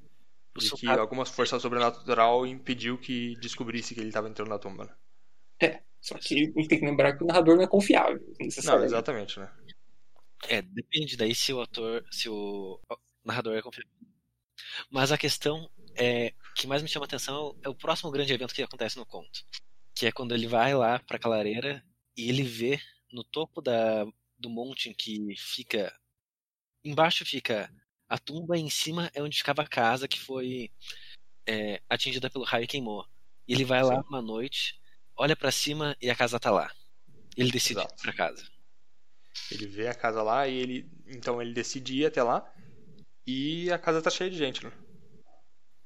De que alguma força sobrenatural impediu que descobrisse que ele estava entrando na tumba, né? Só que a gente tem que lembrar que o narrador não é confiável, Não, exatamente, né? É, depende daí se o autor, se o narrador é confiável. Mas a questão é que mais me chama a atenção é o próximo grande evento que acontece no conto, que é quando ele vai lá pra clareira e ele vê no topo da, do monte em que fica embaixo fica a tumba e em cima é onde ficava a casa que foi é, atingida pelo raio e queimou. E ele vai lá Sim. uma noite, olha pra cima e a casa tá lá. Ele decide Exato. ir pra casa. Ele vê a casa lá e ele. Então ele decide ir até lá. E a casa tá cheia de gente, né?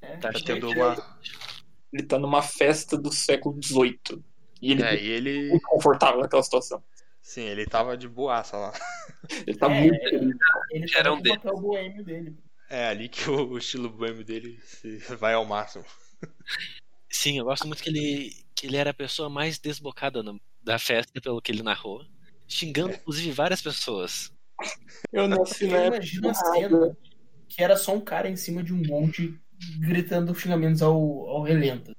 É, Tá Tá cheio tendo de- uma. Ele tá numa festa do século XVIII. E ele É, e ele. muito confortável naquela situação. Sim, ele tava de boaça lá. Ele tá É, muito. Ele Era tá um no deles. papel boêmio dele. É ali que o, o estilo boêmio dele se- vai ao máximo. Sim, eu gosto muito que ele, que ele era a pessoa mais desbocada no- da festa, pelo que ele narrou, xingando inclusive várias pessoas. Eu nasci Eu na época. imagino a cena que era só um cara em cima de um monte gritando xingamentos ao, ao relento.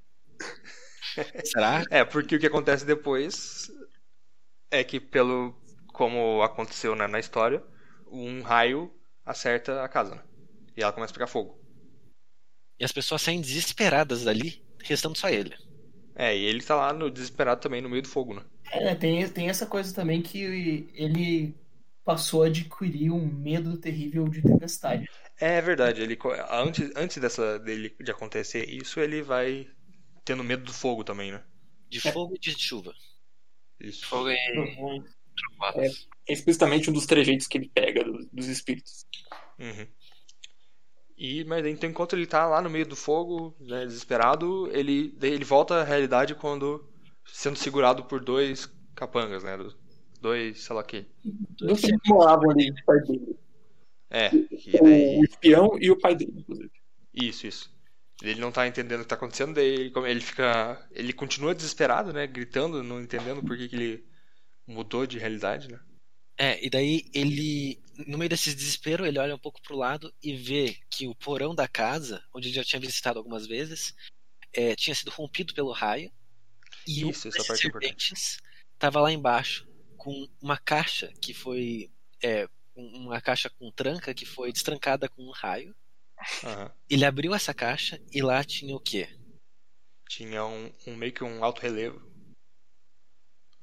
Será? É, porque o que acontece depois é que, pelo como aconteceu né, na história, um raio acerta a casa, né? E ela começa a pegar fogo. E as pessoas saem desesperadas dali, restando só ele. É, e ele tá lá no desesperado também no meio do fogo, né? É, tem, tem essa coisa também que ele passou a adquirir um medo terrível de tempestade. É verdade, ele antes, antes dessa dele de acontecer isso, ele vai tendo medo do fogo também, né? De É. fogo e de chuva. Isso. Fogo e trovoadas. É explicitamente um dos trejeitos que ele pega do- dos espíritos. Uhum. E, mas então, enquanto ele tá lá no meio do fogo, né, desesperado, ele, ele volta à realidade quando sendo segurado por dois capangas, né? Dois, sei lá o que. Dois que moravam ali perto dele. É, daí. O espião e o pai dele, inclusive. Isso, isso. Ele não tá entendendo o que tá acontecendo, daí ele, ele fica. Ele continua desesperado, né? Gritando, não entendendo por que, que ele mudou de realidade, né? É, e daí ele, no meio desse desespero, ele olha um pouco pro lado e vê que o porão da casa, onde ele já tinha visitado algumas vezes, é, tinha sido rompido pelo raio. E Isso, um essa é serpentes estava lá embaixo com uma caixa que foi. É, um- uma caixa com tranca que foi destrancada com um raio. Aham. Ele abriu essa caixa e lá tinha o quê? Tinha um, um meio que um alto relevo.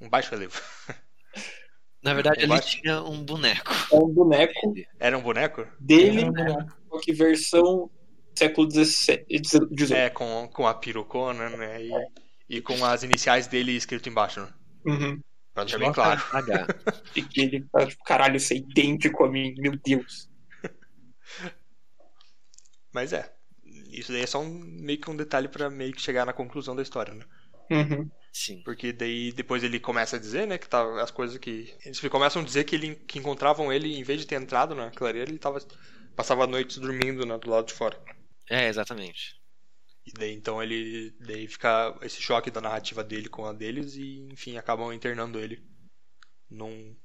Um baixo relevo. [laughs] Na verdade, ele tinha um boneco. É um boneco Era um boneco? dele, um boneco. só que versão século XVII. XVIII. É, com, com a perucona, né? E, e com as iniciais dele escrito embaixo, né? Uhum. Pra deixar bem claro. H. [laughs] E que ele tá tipo, caralho, isso é idêntico a mim, meu Deus. [laughs] Mas é. Isso daí é só um, meio que um detalhe pra meio que chegar na conclusão da história, né? Uhum. Sim. Porque daí depois ele começa a dizer, né, que tá as coisas que. Eles começam a dizer que, ele, que encontravam ele, em vez de ter entrado na clareira, ele tava. Passava noites dormindo né, do lado de fora. É, exatamente. E daí então ele. Daí fica esse choque da narrativa dele com a deles e, enfim, acabam internando ele num.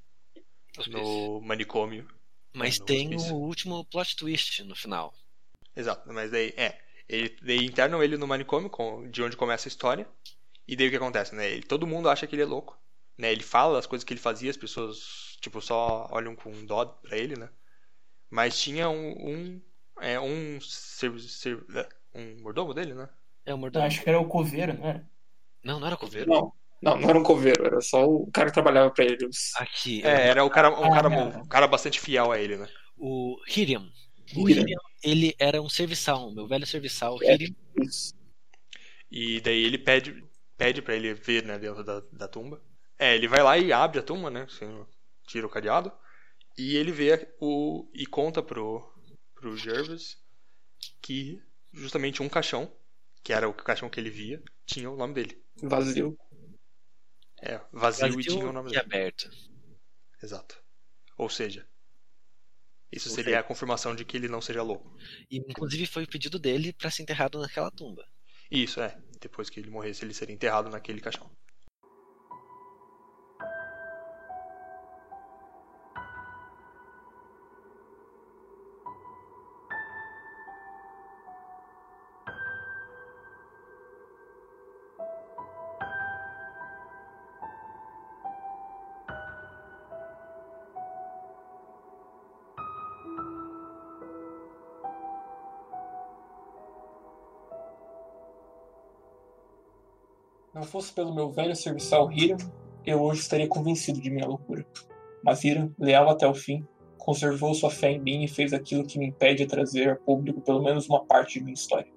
no manicômio. Mas É, no tem hospício. o último plot twist no final. Exato, mas daí é. Ele, daí internam ele no manicômio, com- de onde começa a história. E daí o que acontece, né? Ele, todo mundo acha que ele é louco. Né? Ele fala as coisas que ele fazia, as pessoas, tipo, só olham com dó pra ele, né? Mas tinha um. um é um. ser- ser- é, um mordomo dele, né? É o Eu mordomo. acho que era o coveiro, não era? Não, não era coveiro. Não, não, não era um coveiro, era só o cara que trabalhava pra ele. Os- Aqui, É, era o cara, um, Ah, cara, não. um cara bastante fiel a ele, né? o Hiriam. O Hiriam. Hiriam, ele era um serviçal, meu velho serviçal. É. Hiriam, Isso. E daí ele pede, pede para ele ver, né, dentro da, da tumba. É, ele vai lá e abre a tumba, né, assim, tira o cadeado. E ele vê o e conta pro pro Jervis que justamente um caixão, que era o caixão que ele via, tinha o nome dele. Vazio. É, vazio, e vazio tinha o nome e dele. aberto. Exato. Ou seja, isso seria a confirmação de que ele não seja louco. E inclusive foi o pedido dele pra ser enterrado naquela tumba. Isso, é. Depois que ele morresse, ele seria enterrado naquele caixão. Fosse pelo meu velho serviçal Hiram, eu hoje estaria convencido de minha loucura. Mas Hiram, leal até o fim, conservou sua fé em mim e fez aquilo que me impede de trazer a público pelo menos uma parte de minha história.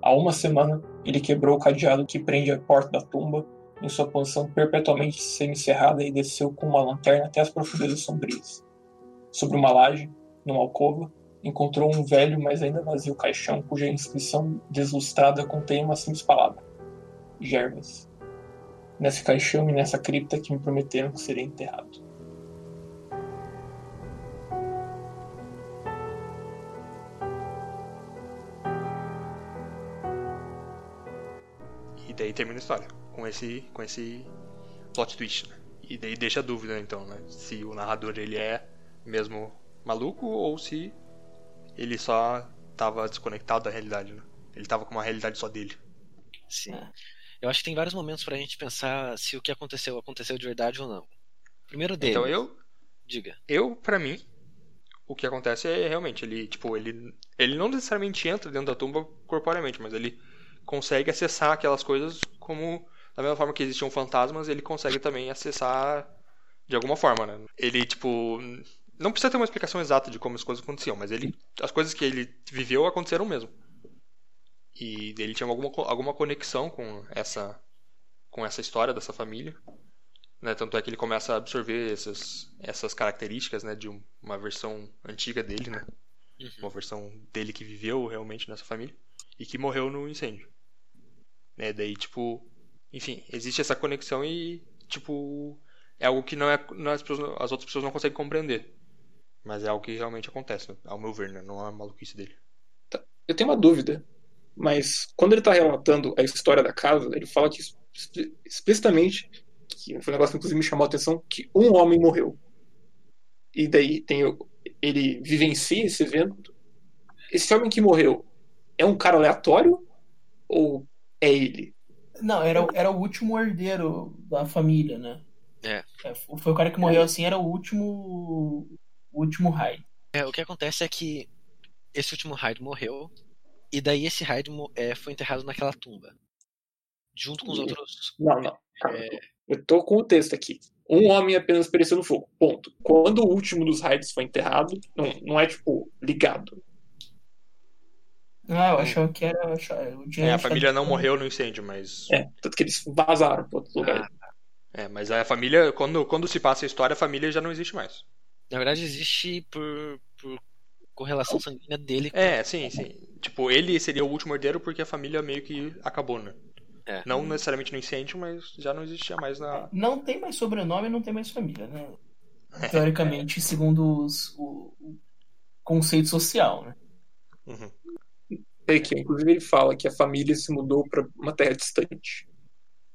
Há uma semana, ele quebrou o cadeado que prende a porta da tumba em sua posição perpetuamente semicerrada e desceu com uma lanterna até as profundezas sombrias. Sobre uma laje, numa alcova, encontrou um velho, mas ainda vazio caixão cuja inscrição deslustrada contém uma simples palavra: Gervas. Nesse caixão e nessa cripta que me prometeram que seria enterrado. E daí termina a história. Com esse, com esse plot twist, né? E daí deixa a dúvida, então, né? Se o narrador ele é mesmo maluco ou se ele só tava desconectado da realidade, né? Ele tava com uma realidade só dele. Sim. Eu acho que tem vários momentos pra gente pensar se o que aconteceu aconteceu de verdade ou não. Primeiro dele, Então eu, diga. eu para mim, o que acontece é realmente ele, tipo, ele ele não necessariamente entra dentro da tumba corporeamente, mas ele consegue acessar aquelas coisas como da mesma forma que existiam fantasmas, ele consegue também acessar de alguma forma, né? Ele tipo não precisa ter uma explicação exata de como as coisas aconteciam, mas ele as coisas que ele viveu aconteceram mesmo. E ele tinha alguma alguma conexão com essa com essa história dessa família. Né? Tanto é que ele começa a absorver essas, essas características né, de um- uma versão antiga dele, né? Uhum. uma versão dele que viveu realmente nessa família e que morreu no incêndio. Né? Daí, tipo, enfim, existe essa conexão e, tipo, é algo que não é, não é as, pessoas- as outras pessoas não conseguem compreender. Mas é algo que realmente acontece, ao meu ver, né? Não é maluquice dele. Eu tenho uma dúvida, mas quando ele está relatando a história da casa, ele fala que expli- explicitamente que foi um negócio que inclusive me chamou a atenção, que um homem morreu. E daí tem o- ele vivencia esse evento. Esse homem que morreu é um cara aleatório ou é ele? Não, era, o- era o último herdeiro da família, né? É. Foi o cara que morreu assim, era o último. O último raio. É, o que acontece é que esse último Hyde morreu, e daí esse Hyde é, foi enterrado naquela tumba. Junto com os Hum. outros. Não, não. Calma. É, Eu tô com o texto aqui. Um homem apenas pereceu no fogo. Ponto. Quando o último dos Hydes foi enterrado, não, não é tipo ligado. Ah, eu achava que era. achava- tinha É, a família não morreu no incêndio, mas. É, tanto que eles vazaram pra outro lugar. Ah, É, mas a família, quando, quando se passa a história, a família já não existe mais. na verdade, existe por, por correlação sanguínea dele com. É, sim, sim. Tipo, ele seria o último herdeiro porque a família meio que acabou, né? É. Não necessariamente no incêndio, mas já não existia mais na. Não tem mais sobrenome, não tem mais família, né? Teoricamente, segundo os- o, o conceito social, né? Uhum. É que, inclusive, ele fala que a família se mudou pra uma terra distante.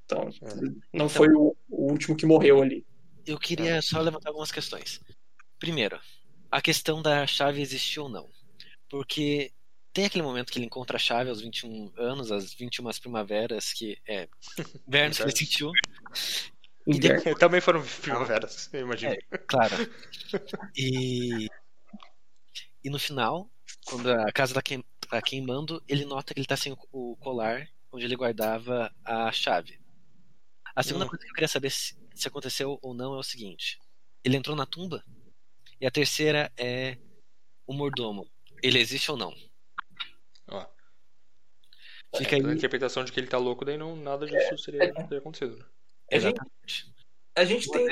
Então, não foi o, o último que morreu ali. Eu queria só levantar algumas questões. Primeiro, a questão da chave existir ou não. Porque tem aquele momento que ele encontra a chave aos 21 anos, às 21 primaveras, que é [laughs] invernos que ele sentiu. E Inverno. Também foram primaveras, eu imagino. É. Claro. E, e no final, quando a casa tá, queim, tá queimando, ele nota que ele tá sem o, o colar onde ele guardava a chave. A segunda Hum. coisa que eu queria saber se, se aconteceu ou não é o seguinte: ele entrou na tumba? E a terceira é o mordomo. Ele existe ou não? Ó. Fica A aí. interpretação de que ele tá louco, daí não, nada disso seria, teria acontecido. Né? A gente, a gente tem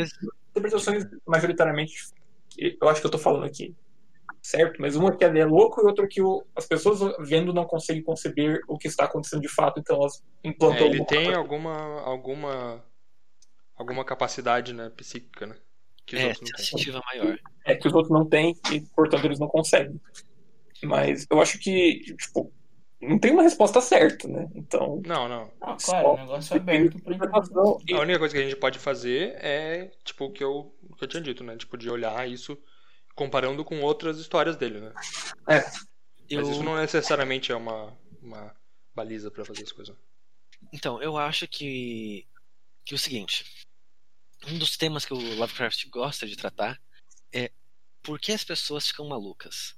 interpretações majoritariamente eu acho que eu tô falando aqui. Certo? Mas uma que ele é louco e outra que o- as pessoas vendo não conseguem conceber o que está acontecendo de fato, então elas implantam É, ele alguma tem coisa. alguma. alguma. alguma capacidade, né, psíquica, né? Que os É, outros não têm. maior. é, que os outros não têm e, portanto, eles não conseguem. Mas eu acho que, tipo, não tem uma resposta certa, né? Então, Não, não. Ah, claro, o negócio é aberto pra interpretação. e- A única coisa que a gente pode fazer é, tipo, o que eu, o que eu tinha dito, né? Tipo, de olhar isso comparando com outras histórias dele, né? Eu, Mas isso não necessariamente é uma, uma baliza pra fazer as coisas. Então, eu acho que, que o seguinte: um dos temas que o Lovecraft gosta de tratar é por que as pessoas ficam malucas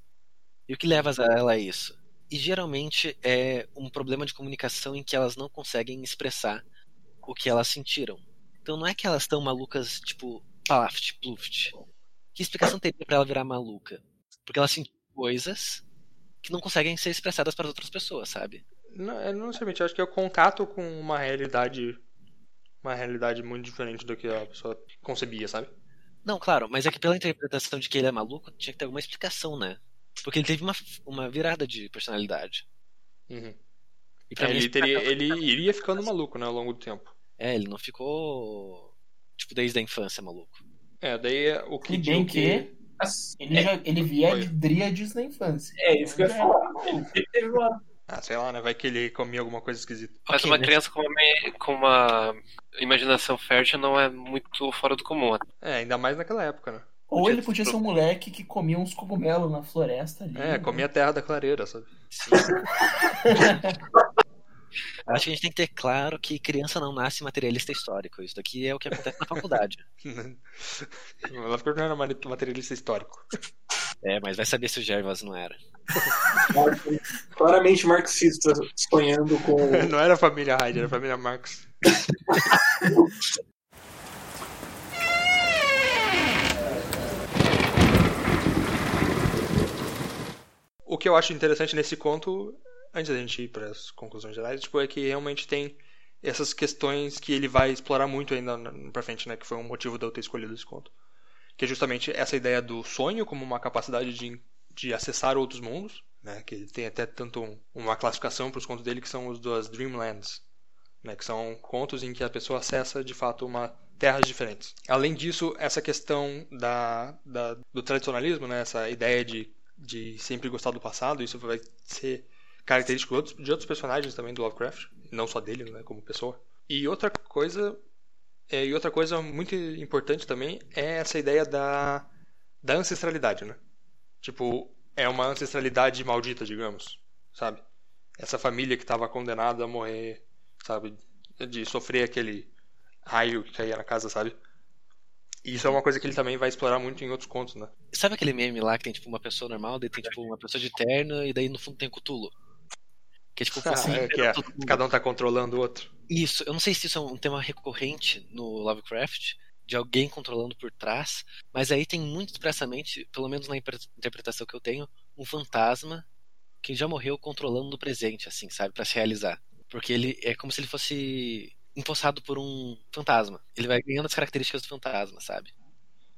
e o que leva a ela a isso. E geralmente é um problema de comunicação em que elas não conseguem expressar o que elas sentiram. Então não é que elas estão malucas, tipo, paft, pluft. Que explicação teria pra ela virar maluca? Porque elas sentem coisas que não conseguem ser expressadas para outras pessoas, sabe? Não, é, não necessariamente, eu acho que é o contato com uma realidade. Uma realidade muito diferente do que a pessoa concebia, sabe? Não, claro, mas é que pela interpretação de que ele é maluco, tinha que ter alguma explicação, né? Porque ele teve uma, uma virada de personalidade. Uhum. E pra É, mim, ele, teria, ele iria ficando maluco, né, ao longo do tempo. É, ele não ficou. Tipo, desde a infância, maluco. É, daí é o que. E bem que assim, ele, já, ele via Foi. de dríades na infância. é isso que eu ia falar. Ele teve uma. Ah, sei lá, né? Vai que ele comia alguma coisa esquisita. Mas Ok, uma mas- criança com uma, com uma imaginação fértil não é muito fora do comum. É, ainda mais naquela época, né? Ou Podia ele podia ser- um moleque que comia uns cogumelos na floresta ali. É, comia a terra da clareira, sabe? Sim. Acho que a gente tem que ter claro que criança não nasce materialista histórico. Isso daqui é o que acontece na faculdade. [laughs] O Lovecraft não era materialista histórico. É, mas vai saber se o Gervas não era. [laughs] Claramente marxista, sonhando com. [laughs] Não era a família Hyde, era a família Marx. Que eu acho interessante nesse conto, antes da gente ir para as conclusões gerais, tipo, é que realmente tem essas questões que ele vai explorar muito ainda pra frente, né? Que foi um motivo de eu ter escolhido esse conto. Que é justamente essa ideia do sonho como uma capacidade de, de acessar outros mundos, né? Que ele tem até tanto um- uma classificação para os contos dele que são os das Dreamlands, né? Que são contos em que a pessoa acessa de fato uma terras diferentes. Além disso, essa questão da, da- do tradicionalismo, né? Essa ideia de, de sempre gostar do passado, isso vai ser característico de outros, personagens também do Lovecraft, não só dele, né? Como pessoa. E outra coisa É, e outra coisa muito importante também é essa ideia da, da ancestralidade, né? Tipo, é uma ancestralidade maldita, digamos, sabe? Essa família que estava condenada a morrer, sabe? De sofrer aquele raio que caía na casa, sabe? E isso é uma coisa que ele também vai explorar muito em outros contos, né? Sabe aquele meme lá que tem tipo uma pessoa normal, daí tem tipo uma pessoa de terno e daí no fundo tem Cthulhu? Que é tipo [laughs] Ah, assim, é, que é, cada um tá controlando o outro. Isso, eu não sei se isso é um tema recorrente no Lovecraft, de alguém controlando por trás, mas aí tem muito expressamente, pelo menos na interpretação que eu tenho, um fantasma que já morreu controlando no presente, assim, sabe, Pra se realizar. Porque ele é como se ele fosse empossado por um fantasma. Ele vai ganhando as características do fantasma, sabe?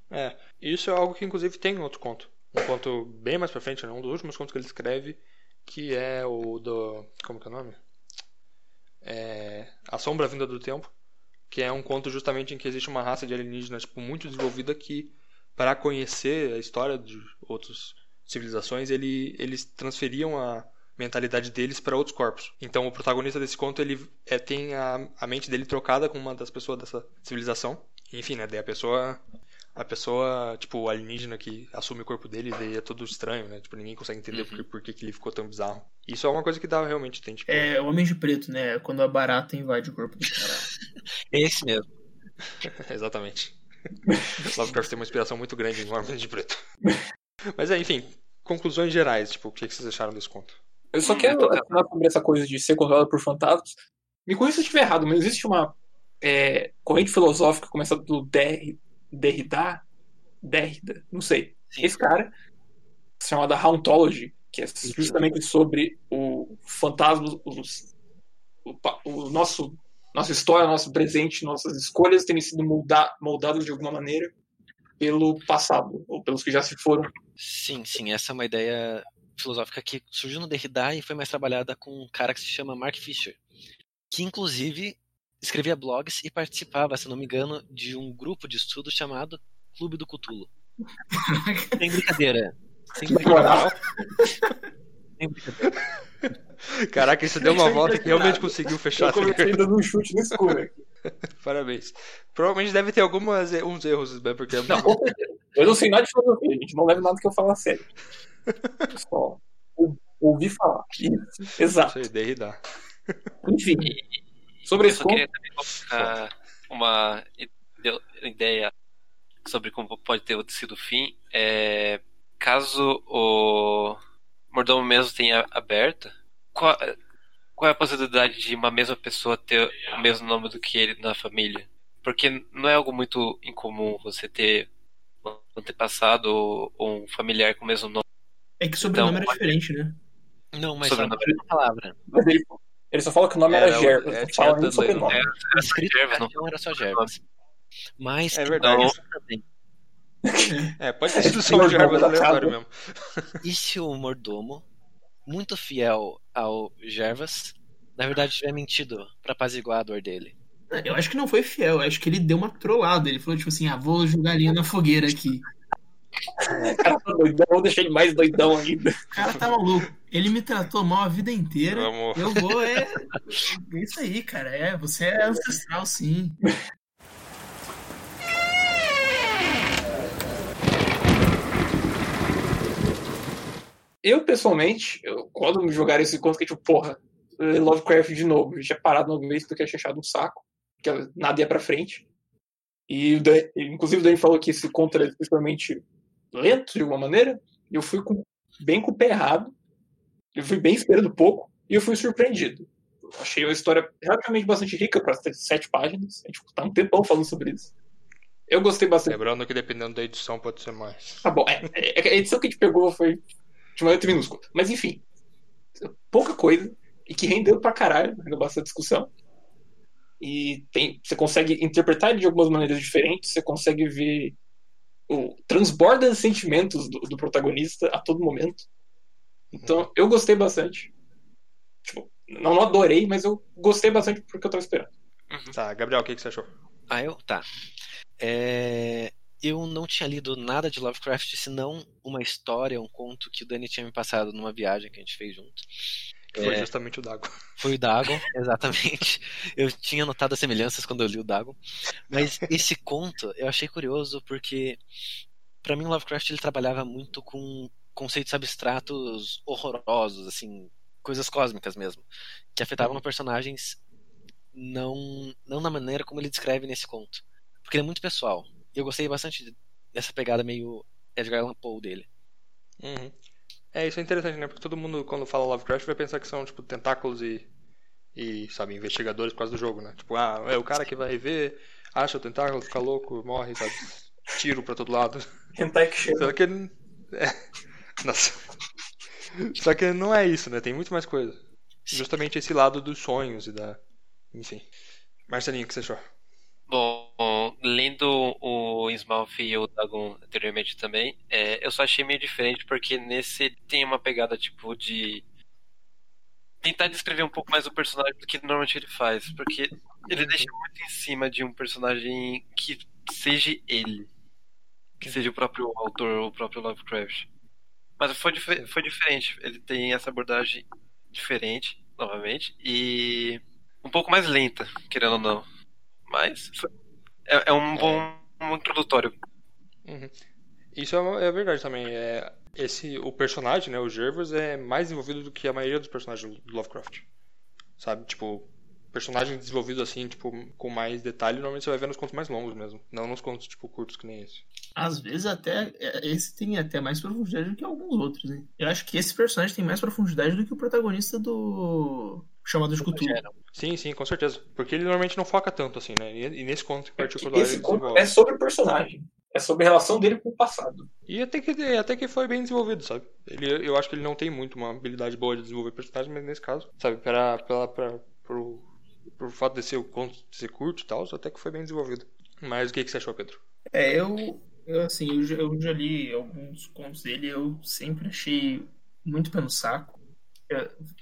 É, isso é algo que inclusive tem em outro conto. Um conto bem mais pra frente, né? um dos últimos contos que ele escreve, que é o do. Como que é o nome? É, A Sombra Vinda do Tempo, que é um conto justamente em que existe uma raça de alienígenas tipo, muito desenvolvida que, para conhecer a história de outras civilizações, ele, eles transferiam a mentalidade deles para outros corpos. Então o protagonista desse conto ele é, tem a, a mente dele trocada com uma das pessoas dessa civilização. Enfim, né? Daí a pessoa a pessoa, tipo, o alienígena que assume o corpo dele, daí é tudo estranho, né? Tipo, ninguém consegue entender por, que- por que, que ele ficou tão bizarro. Isso é uma coisa que dá realmente, tem, tipo... É o Homem de Preto, né? Quando a barata invade o corpo do cara. É [laughs] esse mesmo. [laughs] Exatamente. [laughs] Lovecraft tem uma inspiração muito grande em Homem de Preto. Mas é, enfim, conclusões gerais, tipo, o que que vocês acharam desse conto? Eu só quero adicionar sobre essa coisa de ser controlado por fantasmas. Me corrija se eu estiver errado, mas existe uma é, corrente filosófica começada do Der, Derrida, Derrida, não sei. Sim. Esse cara, chamada Hauntology, que é justamente sobre o fantasma, os, o, o nosso nossa história, nosso presente, nossas escolhas terem sido molda, moldadas de alguma maneira pelo passado, ou pelos que já se foram. Sim, sim, essa é uma ideia filosófica que surgiu no Derrida e foi mais trabalhada com um cara que se chama Mark Fisher, que inclusive escrevia blogs e participava, se não me engano, de um grupo de estudo chamado Clube do Cthulhu. Sem brincadeira. Sem brincadeira. Sem brincadeira. Caraca, isso deu uma volta que realmente conseguiu fechar. Eu comecei dando um chute no escuro. aqui. Parabéns. Provavelmente deve ter algumas, uns erros, né? Porque Não, com certeza. Eu não sei nada de filosofia, gente. Não leva nada que eu falo a sério. [laughs] Só ou- ouvi falar. Isso, exato. Isso aí, Derrida. Enfim, sobre Eu só ponto, queria também colocar uma ide- ideia sobre como pode ter sido o fim. É, caso o mordomo mesmo tenha aberto, qual, qual é a possibilidade de uma mesma pessoa ter o mesmo nome do que ele na família? Porque não é algo muito incomum você ter antepassado ou, ou um familiar com o mesmo nome. É que o sobrenome Então, era diferente, né? Não, mas Sobrenome. uma palavra. mas ele, ele só fala que o nome era, Era o- Gervas. é, não fala nem também, sobre né? nome. Escrito Gervas, não. cartão era só Gervas. Mas É verdade. outra [laughs] também. É, pode ter sido É, só senhor Gervas aleatório mesmo. [laughs] E se o mordomo, muito fiel ao Gervas, na verdade tiver mentido pra apaziguar a dor dele? Eu acho que não foi fiel, eu acho que ele deu uma trollada. Ele falou, tipo assim, ah, vou jogar linha na fogueira aqui. O cara tá doidão, vou deixar ele mais doidão ainda. O cara tá maluco. Ele me tratou mal a vida inteira. Vamos. Eu vou, é. É isso aí, cara. É, você é ancestral, sim. Eu, pessoalmente, eu, quando me jogaram esse conto, que tipo, porra, Lovecraft de novo. Eu tinha parado uma vez porque eu tinha achado um saco, que nada ia pra frente. E, Dan- inclusive, o Dani falou que esse conto era especialmente lento, de alguma maneira. Eu fui com- bem com o pé errado. Eu fui bem esperando pouco e eu fui surpreendido. Eu achei uma história relativamente bastante rica para sete páginas. A gente tá um tempão falando sobre isso. Eu gostei bastante. Lembrando que dependendo da edição pode ser mais. Tá bom, é, é, a edição que a gente pegou foi de uma letra minúscula. Mas enfim, pouca coisa e que rendeu pra caralho, rendeu bastante discussão. E tem, você consegue interpretar ele de algumas maneiras diferentes, você consegue ver o transborda sentimentos do, do protagonista a todo momento. Então, eu gostei bastante. Tipo, não adorei, mas eu gostei bastante porque eu tava esperando. Tá, Gabriel, o que, que você achou? Ah, eu? Tá. É, Eu não tinha lido nada de Lovecraft, senão uma história, um conto que o Dani tinha me passado numa viagem que a gente fez junto. Foi É. justamente o Dago. Foi o Dagon, [laughs] exatamente. Eu tinha notado as semelhanças quando eu li o Dagon. Mas esse conto eu achei curioso porque, pra mim, Lovecraft ele trabalhava muito com conceitos abstratos horrorosos, assim, coisas cósmicas mesmo, que afetavam personagens não, não na maneira como ele descreve nesse conto. Porque ele é muito pessoal. E eu gostei bastante dessa pegada meio Edgar Allan Poe dele. Uhum. É, isso é interessante, né? Porque todo mundo, quando fala Lovecraft, vai pensar que são, tipo, tentáculos e, e sabe, investigadores por causa do jogo, né? Tipo, ah, é o cara que vai ver, acha o tentáculo, fica louco, morre, sabe? Tiro pra todo lado. Hentai que chama. Só que. É... Nossa. Só que não é isso, né? Tem muito mais coisa. Justamente esse lado dos sonhos e da. Enfim. Marcelinho, o que você achou? Bom, lendo o Smalf e o Dagon anteriormente também, é, eu só achei meio diferente porque nesse tem uma pegada tipo de tentar descrever um pouco mais o personagem do que normalmente ele faz, porque ele deixa muito em cima de um personagem que seja ele, que seja o próprio autor, o próprio Lovecraft. Mas foi, dife- foi diferente, ele tem essa abordagem diferente, novamente, e um pouco mais lenta, querendo ou não. Mas é, é um bom um introdutório. Uhum. Isso é, é verdade também. É, esse, o personagem, né, o Jervis, é mais envolvido do que a maioria dos personagens do Lovecraft. Sabe? Tipo, personagem desenvolvido assim, tipo, com mais detalhe, normalmente você vai ver nos contos mais longos mesmo. Não nos contos, tipo, curtos que nem esse. Às vezes até é, esse tem até mais profundidade do que alguns outros, né? Eu acho que esse personagem tem mais profundidade do que o protagonista do chamado de Cthulhu. Sim, sim, com certeza. Porque ele normalmente não foca tanto assim, né? E, nesse conto em particular Esse conto é sobre o personagem. É sobre a relação dele com o passado. E até que, até que foi bem desenvolvido, sabe? Ele, eu acho que ele não tem muito uma habilidade boa de desenvolver personagem, mas nesse caso, sabe, pra, pra, pra, pro, pro fato de ser o conto de ser curto e tal, até que foi bem desenvolvido. Mas o que, que você achou, Pedro? É, eu, eu assim, eu já, eu já li alguns contos dele, eu sempre achei muito pé no saco.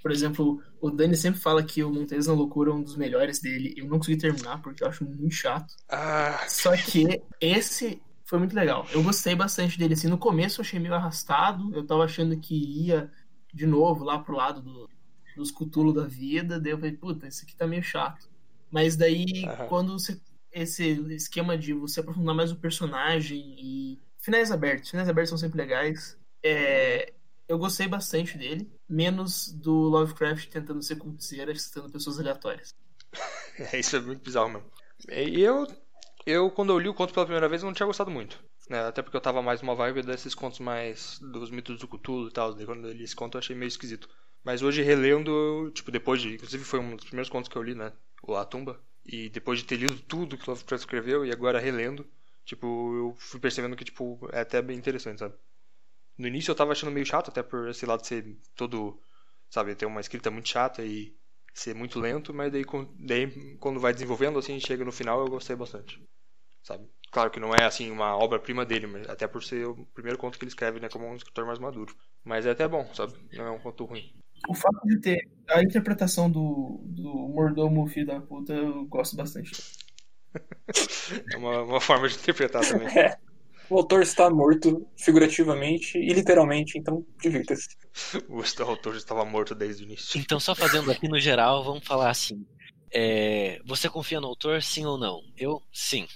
Por exemplo, o Dani sempre fala que o Montes na Loucura é um dos melhores dele. Eu não consegui terminar porque eu acho muito chato. Ah, Só que esse foi muito legal. Eu gostei bastante dele. Assim, no começo eu achei meio arrastado. Eu tava achando que ia de novo lá pro lado do, dos Cthulhu da vida. Daí eu falei, puta, esse aqui tá meio chato. Mas daí, quando você. Esse esquema de você aprofundar mais o personagem e. Finais abertos. Finais abertos são sempre legais. É, eu gostei bastante dele. Menos do Lovecraft tentando ser culticeira, citando pessoas aleatórias. [laughs] é, isso é muito bizarro mesmo. E eu, eu, quando eu li o conto pela primeira vez, não tinha gostado muito. Né? Até porque eu tava mais numa vibe desses contos mais dos mitos do Cthulhu e tal. Quando eu li esse conto eu achei meio esquisito. Mas hoje relendo, tipo, depois de. Inclusive foi um dos primeiros contos que eu li, né? O A Tumba. E depois de ter lido tudo que Lovecraft escreveu e agora relendo, tipo, eu fui percebendo que, tipo, é até bem interessante, sabe? No início eu tava achando meio chato, até por esse lado ser todo, sabe, ter uma escrita muito chata e ser muito lento, mas daí, daí quando vai desenvolvendo, assim, chega no final, eu gostei bastante, sabe? Claro que não é, assim, uma obra-prima dele, mas até por ser o primeiro conto que ele escreve, né, como um escritor mais maduro. Mas é até bom, sabe? Não é um conto ruim. O fato de ter a interpretação do, do mordomo filho da puta, eu gosto bastante. [laughs] É uma, uma forma de interpretar também. [laughs] É. O autor está morto, figurativamente e literalmente, então divirta-se. [laughs] O autor já estava morto desde o início. Então, só fazendo aqui no geral, vamos falar assim. é, você confia no autor, sim ou não? Eu, sim.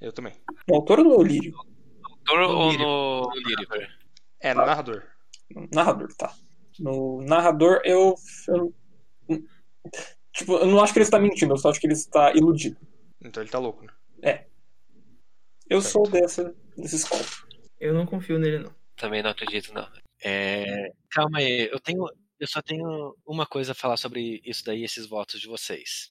Eu também. No autor ou no lírio? Autor No ou no. No lírico. É, no narrador. No narrador, tá. No narrador, eu, eu. Tipo, eu não acho que ele está mentindo, eu só acho que ele está iludido. Então ele tá louco, né? Eu sou dessa, dessa escola. Eu não confio nele, não. Também não acredito, não. É, calma aí, eu tenho, eu só tenho uma coisa a falar sobre isso daí, esses votos de vocês.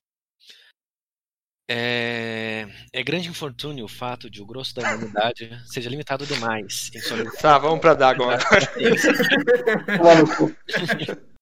É, é grande infortúnio o fato de o grosso da humanidade seja limitado demais em sua Tá, vamos pra Dagon agora. [laughs] [laughs]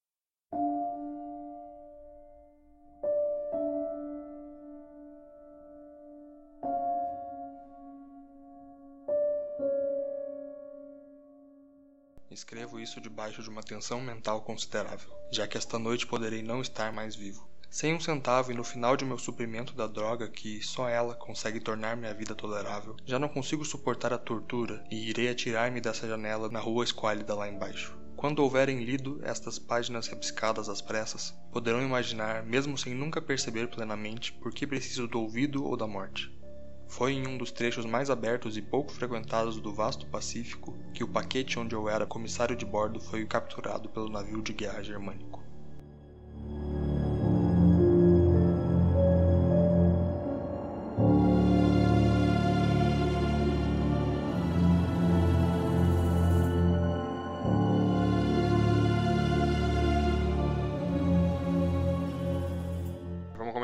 isso debaixo de uma tensão mental considerável, já que esta noite poderei não estar mais vivo. Sem um centavo e no final de meu suprimento da droga que só ela consegue tornar minha vida tolerável, já não consigo suportar a tortura e irei atirar-me dessa janela na rua esquálida lá embaixo. Quando houverem lido estas páginas rabiscadas às pressas, poderão imaginar, mesmo sem nunca perceber plenamente, por que preciso do ouvido ou da morte. Foi em um dos trechos mais abertos e pouco frequentados do vasto Pacífico que o paquete onde eu era comissário de bordo foi capturado pelo navio de guerra germânico.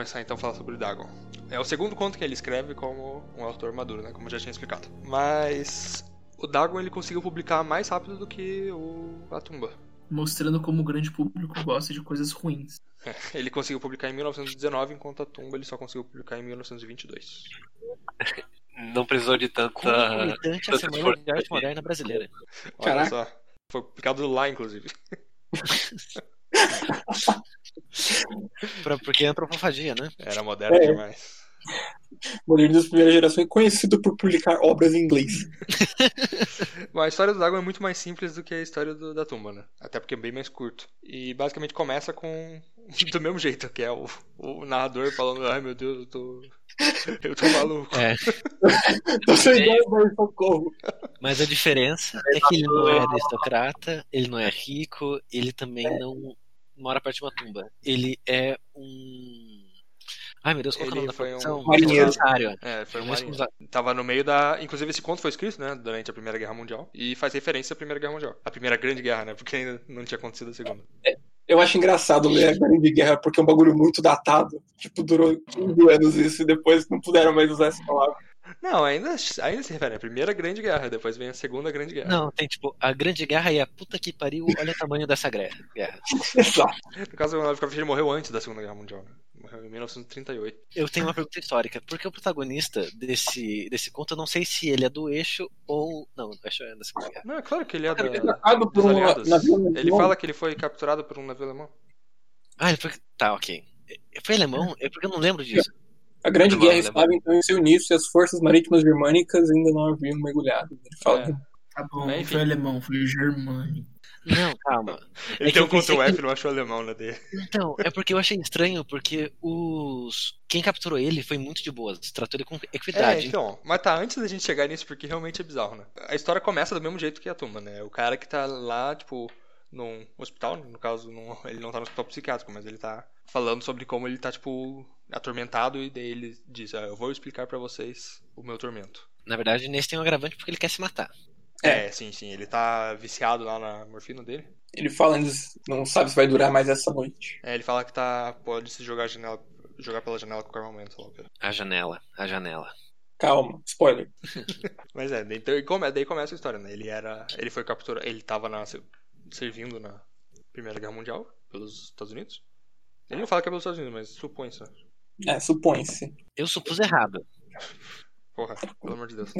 Começar então a falar sobre o Dagon. É o segundo conto que ele escreve como um autor maduro, né? Como eu já tinha explicado. Mas o Dagon ele conseguiu publicar mais rápido do que o a Tumba. Mostrando como o grande público gosta de coisas ruins. Ele conseguiu publicar em 1919, enquanto a Tumba ele só conseguiu publicar em 1922. Não precisou de tanta. Concomitante tanto Semana de Arte Moderna Brasileira. Olha Caraca. só. Foi publicado lá, inclusive. [laughs] [laughs] Pra, porque é antropofagia, né? Era moderno É. demais. Modernismo de primeira geração é conhecido por publicar obras em inglês. [laughs] Bom, a história do Dagon é muito mais simples do que a história do- da tumba, né? Até porque é bem mais curto. E basicamente começa com. [laughs] do mesmo jeito, que é o, o narrador falando: ai meu Deus, eu tô. Eu tô maluco. É. Tô sem ideia, mas socorro. Mas a diferença é que ele não é aristocrata, ele não é rico, ele também não mora perto de uma tumba. Ele é um. Ai meu Deus, qual que é o nome da foi um marinheiro. É, foi é responsa- Tava no meio da. Inclusive, esse conto foi escrito, né? Durante a Primeira Guerra Mundial. E faz referência à Primeira Guerra Mundial. A Primeira Grande Guerra, né? Porque ainda não tinha acontecido a Segunda. Eu acho engraçado ler a Grande Guerra porque é um bagulho muito datado. Tipo, durou 15 anos isso e depois não puderam mais usar essa palavra. Não, ainda, ainda se refere à Primeira Grande Guerra. Depois vem a Segunda Grande Guerra. Não, tem tipo, a Grande Guerra e a puta que pariu, olha o tamanho dessa guerra. [laughs] Exato. No caso, o Lovecraft ele morreu antes da Segunda Guerra Mundial, né? Morreu em 1938. Eu tenho uma pergunta histórica. Porque o protagonista desse, desse conto, eu não sei se ele é do eixo ou. Não, do eixo é da Segunda Guerra. Não, é claro que ele é da, Ele é por um. Ele fala que ele foi capturado por um navio alemão. Ah, ele foi. Tá, ok. Foi alemão? É porque eu não lembro disso. A Grande Guerra estava então em seu início e as forças marítimas germânicas ainda não haviam mergulhado. Ele fala É. que Tá bom, É, não foi alemão, foi germânico. Não, calma. [laughs] Ele É tem um Ctrl F, que- não achou alemão na dele. Então, é porque eu achei estranho, porque os. Quem capturou ele foi muito de boas, tratou ele com É, equidade. então, mas tá, antes da gente chegar nisso, porque realmente é bizarro, né? A história começa do mesmo jeito que a tumba, né? O cara que tá lá, tipo, num hospital, no caso, num- ele não tá no hospital psiquiátrico, mas ele tá falando sobre como ele tá, tipo, atormentado e daí ele diz, ah, eu vou explicar pra vocês o meu tormento. Na verdade, nesse tem um agravante porque ele quer se matar. É, sim, sim, ele tá viciado lá na morfina dele. ele fala, não sabe se vai durar mais essa noite. É, ele fala que tá, pode se jogar, a janela, jogar pela janela com o armamento, sei lá o quê. A janela, a janela. Calma, spoiler. [laughs] Mas é, daí, daí come- daí começa a história, né? Ele era. Ele foi capturado. Ele tava na, servindo na Primeira Guerra Mundial pelos Estados Unidos. Ele não fala que é pelos Estados Unidos, mas supõe-se. É, supõe-se. Eu supus errado. Porra, pelo amor de Deus.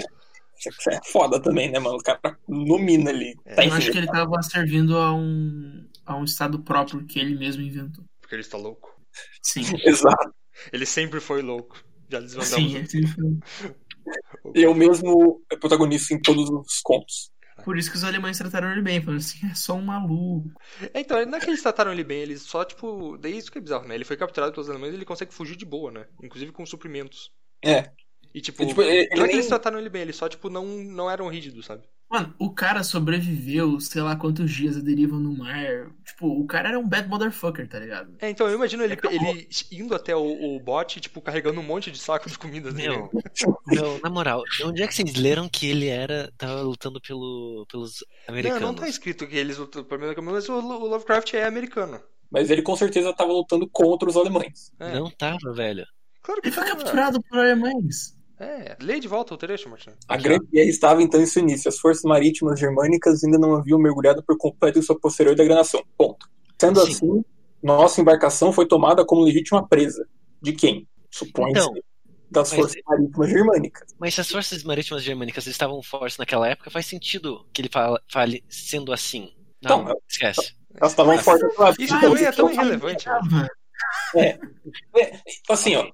Isso é foda também, né, mano? O cara nomina ali. É. Tá Eu acho que ele tava servindo a um, a um estado próprio que ele mesmo inventou. Porque ele está louco. Sim. [laughs] Exato. Ele sempre foi louco. Já Sim, desvendamos. é sempre- E [laughs] eu mesmo é protagonista em todos os contos. Por isso que os alemães trataram ele bem, falando assim, é só um maluco. É, então, não é que eles trataram ele bem, eles só, tipo. Daí isso que é bizarro, né? Ele foi capturado pelos alemães e ele consegue fugir de boa, né? Inclusive com suprimentos. É. E tipo, E, tipo, ele- não é que eles trataram ele bem, eles só, tipo, não, não eram rígidos, sabe? Mano, o cara sobreviveu, sei lá quantos dias a deriva no mar. Tipo, o cara era um bad motherfucker, tá ligado? É, então eu imagino ele, ele indo até o, o bote, tipo, carregando um monte de saco de comida dele. Meu, [laughs] meu, na moral, onde é que vocês leram que ele era. tava lutando pelo, pelos Não, americanos? não tá escrito que eles lutam pelo menos mas o, o Lovecraft é americano. Mas ele com certeza tava lutando contra os alemães. É. Não tava, velho. Claro que Ele foi tá. capturado por alemães. É, lê de volta o trecho, Martin. A Grande Guerra estava então em seu início. As forças marítimas germânicas ainda não haviam mergulhado por completo em sua posterior degradação. Ponto. Sendo Sim. assim, nossa embarcação foi tomada como legítima presa. De quem? Supõe-se. Então, das mas- forças marítimas germânicas. Mas se as forças marítimas germânicas estavam fortes naquela época, faz sentido que ele fala- fale sendo assim. Não, Então, esquece. Elas estavam fortes. Isso também é tão irrelevante. né? Tava. Assim, ó.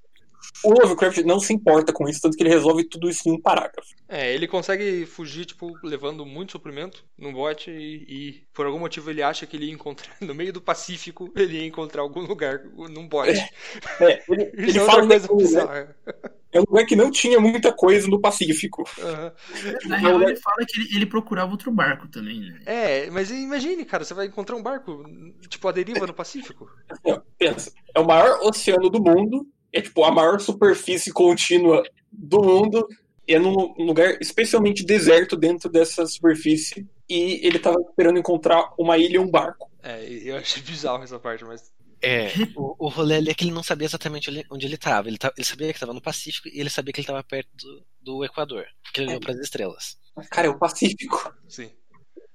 O Lovecraft não se importa com isso, tanto que ele resolve tudo isso em um parágrafo. É, ele consegue fugir, tipo, levando muito suprimento num bote e, e, por algum motivo ele acha que ele ia encontrar, [laughs] no meio do Pacífico, ele ia encontrar algum lugar num bote. É, ele, [laughs] ele Isso é fala coisa é, um lugar- bizarra. é um lugar que não tinha muita coisa no Pacífico. Aham. Na real, ele fala que ele, ele procurava outro barco também, né? É, mas imagine, cara, você vai encontrar um barco, tipo, a deriva no Pacífico. Pensa, é o maior oceano do mundo, é tipo a maior superfície contínua do mundo, é num lugar especialmente deserto dentro dessa superfície, e ele tava esperando encontrar uma ilha e um barco. É, eu achei bizarro essa parte, mas. É, [laughs] o, o rolê ali é que ele não sabia exatamente onde- ele estava. Ele, ele sabia que estava no Pacífico e ele sabia que ele estava perto do, do Equador, porque ele olhou para as estrelas. Cara, é o Pacífico. Sim.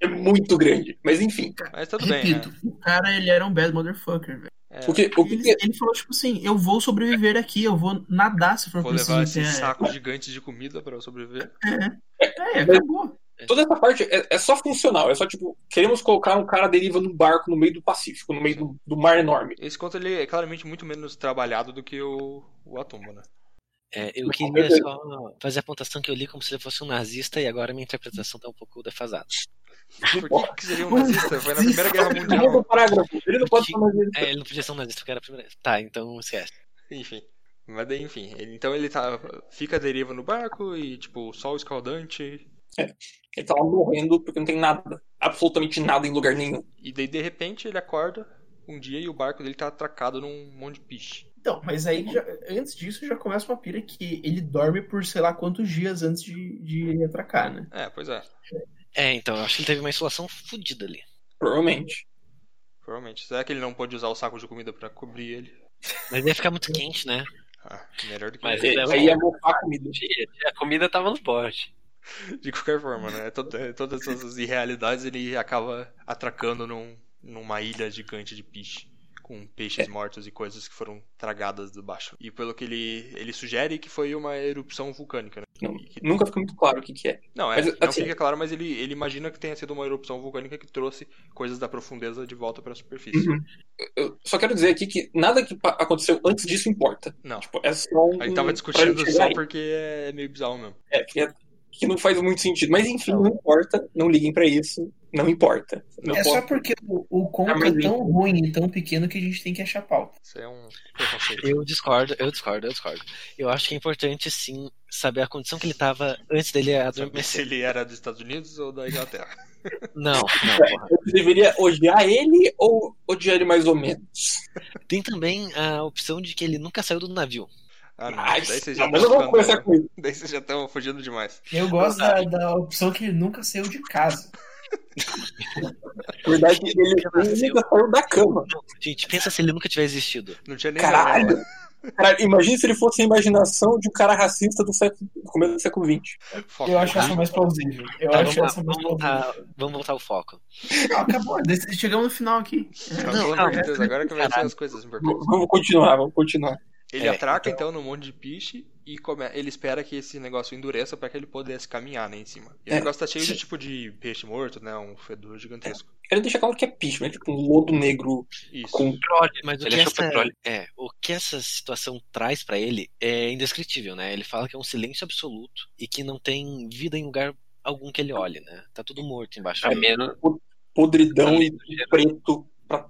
É muito grande. Mas enfim. Mas tudo bem, Repito, né? o cara, ele era um bad motherfucker, velho. É, O que, o que Ele, ele falou, tipo assim, eu vou sobreviver aqui, eu vou nadar se for vou preciso. levar esses até- sacos gigantes de comida pra eu sobreviver. É, acabou. toda essa parte é, é só funcional. É só tipo, queremos colocar um cara à deriva num barco no meio do Pacífico, no meio do, do mar enorme. Esse conto ele é claramente muito menos trabalhado do que o, o Atumba, né? É, eu queria só fazer a apontação que eu li como se ele fosse um nazista e agora minha interpretação está um pouco defasada. Por que, que seria um nazista? Foi na Primeira Guerra Mundial. Ele não pode falar mais É, ele não podia ser um nazista porque era a primeira. Tá, então esquece. Enfim. Mas daí, enfim. Ele, então ele tá. Fica à deriva no barco e, tipo, sol escaldante. Ele tá lá morrendo porque não tem nada. Absolutamente nada em lugar nenhum. E daí, de repente, ele acorda um dia e o barco dele tá atracado num monte de piche. Então, mas aí, já- antes disso, já começa uma pira que ele dorme por sei lá quantos dias antes de, de atracar, né? É, pois é. É, então, eu acho que ele teve uma insolação fodida ali. Provavelmente. Provavelmente. Será que ele não pôde usar o saco de comida pra cobrir ele? Mas ia ficar muito quente, né? Ah, melhor do que Mas ele é aí ia mofar a comida. A comida tava no bote. De qualquer forma, né? É, Todas essas irrealidades ele acaba atracando num, numa ilha gigante de piche. Com peixes mortos e coisas que foram tragadas debaixo. E pelo que ele, ele sugere que foi uma erupção vulcânica, né? Não, que- nunca fica muito claro o que, que é. Não, é, Mas, não assim- fica claro, mas ele, ele imagina que tenha sido uma erupção vulcânica que trouxe coisas da profundeza de volta pra superfície. Uhum. Eu só quero dizer aqui que nada que aconteceu antes disso importa. Não. Tipo, é só um. A gente tava discutindo só porque é meio bizarro mesmo. É, que, é- que não faz muito sentido. Mas enfim, não importa. Não liguem pra isso. Não importa. Não é posso- só porque o, o conto mas é tão ruim e tão pequeno que a gente tem que achar pauta. Isso é um preconceito. Eu discordo, eu discordo, eu discordo. Eu acho que é importante, sim, saber a condição que ele tava antes dele Saber se adormecer. ele era dos Estados Unidos ou da Inglaterra. [laughs] Não, não, porra. Eu deveria odiar ele ou odiar ele mais ou menos? Tem também a opção de que ele nunca saiu do navio. Ah, não. Mas, [laughs] Daí vocês já não, mas estão eu vou conversar ficando... com ele. Daí vocês já estão fugindo demais. Eu gosto da, da opção que ele nunca saiu de casa. [laughs] Na verdade, ele, ele nunca saiu da cama. Gente, pensa se ele nunca tivesse existido. Não tinha nem Caralho. janela. Cara, imagina se ele fosse a imaginação de um cara racista do, século, do começo do século XX. Foco. Eu acho essa mais plausível. Eu Tá, acho vamos, essa mais vamos, plausível. voltar, vamos voltar ao foco. Acabou, chegamos no final aqui. Não, Não, pelo amor calma. de Deus, agora que vai ser as coisas importantes. Vamos continuar, vamos continuar. Ele É, atraca então no monte de piche e come... ele espera que esse negócio endureça pra que ele pudesse caminhar né, em cima. E o É, negócio tá cheio sim. de tipo de peixe morto, né? Um fedor gigantesco. Quero deixar claro que é picho, né? Tipo um lodo negro Isso. com. Petróleo. Mas o Ele que, essa, petróleo. é, o que essa situação traz pra ele é indescritível, né? Ele fala que é um silêncio absoluto e que não tem vida em lugar algum que ele olhe, né? Tá tudo morto embaixo dele. menos. podridão e preto pra-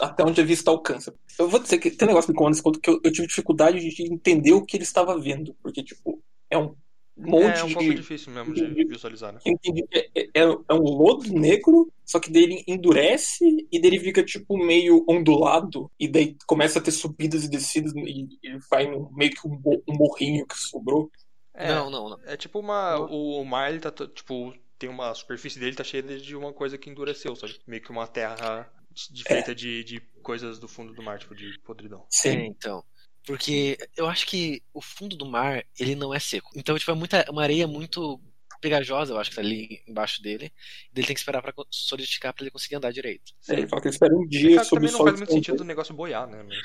até onde a vista alcança. Eu vou dizer que tem um negócio que me nesse conto que eu, eu tive dificuldade de entender o que ele estava vendo, porque, tipo, é um monte É um de. pouco difícil mesmo de visualizar, né? Que é, é- é um lodo negro, só que dele endurece e dele fica, tipo, meio ondulado, e daí começa a ter subidas e descidas, e ele vai no, meio que um, um morrinho que sobrou. É, Não, não, não. é tipo uma. O mar, ele tá. Tipo, tem uma. A superfície dele tá cheia de uma coisa que endureceu, sabe? Meio que uma terra de, feita de, de coisas do fundo do mar, tipo, de podridão. É, Sim. então. Porque eu acho que o fundo do mar, ele não é seco. Então, tipo, é muita, uma areia muito pegajosa, eu acho que tá ali embaixo dele. E ele tem que esperar pra solidificar pra ele conseguir andar direito. É, ele fala que ele espera um É dia claro que sob o também não sol. faz muito sentido o negócio boiar, né? Mas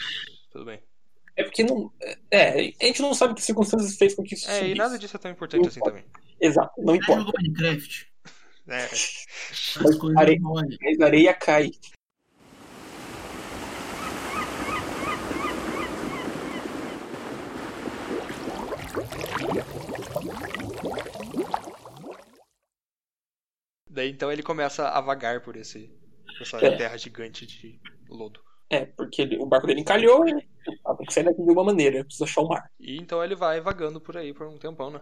tudo bem. É porque não. É, a gente não sabe que circunstâncias fez com que isso É, e subisse. nada disso é tão importante assim também. Exato, não importa. jogou Minecraft? É, As areia- não olham. Mas a areia cai. Daí então ele começa a vagar por esse essa É. terra gigante de lodo. É, porque ele- o barco dele encalhou e ah, tem que sair daqui de alguma maneira, precisa achar o mar. E então ele vai vagando por aí por um tempão, né?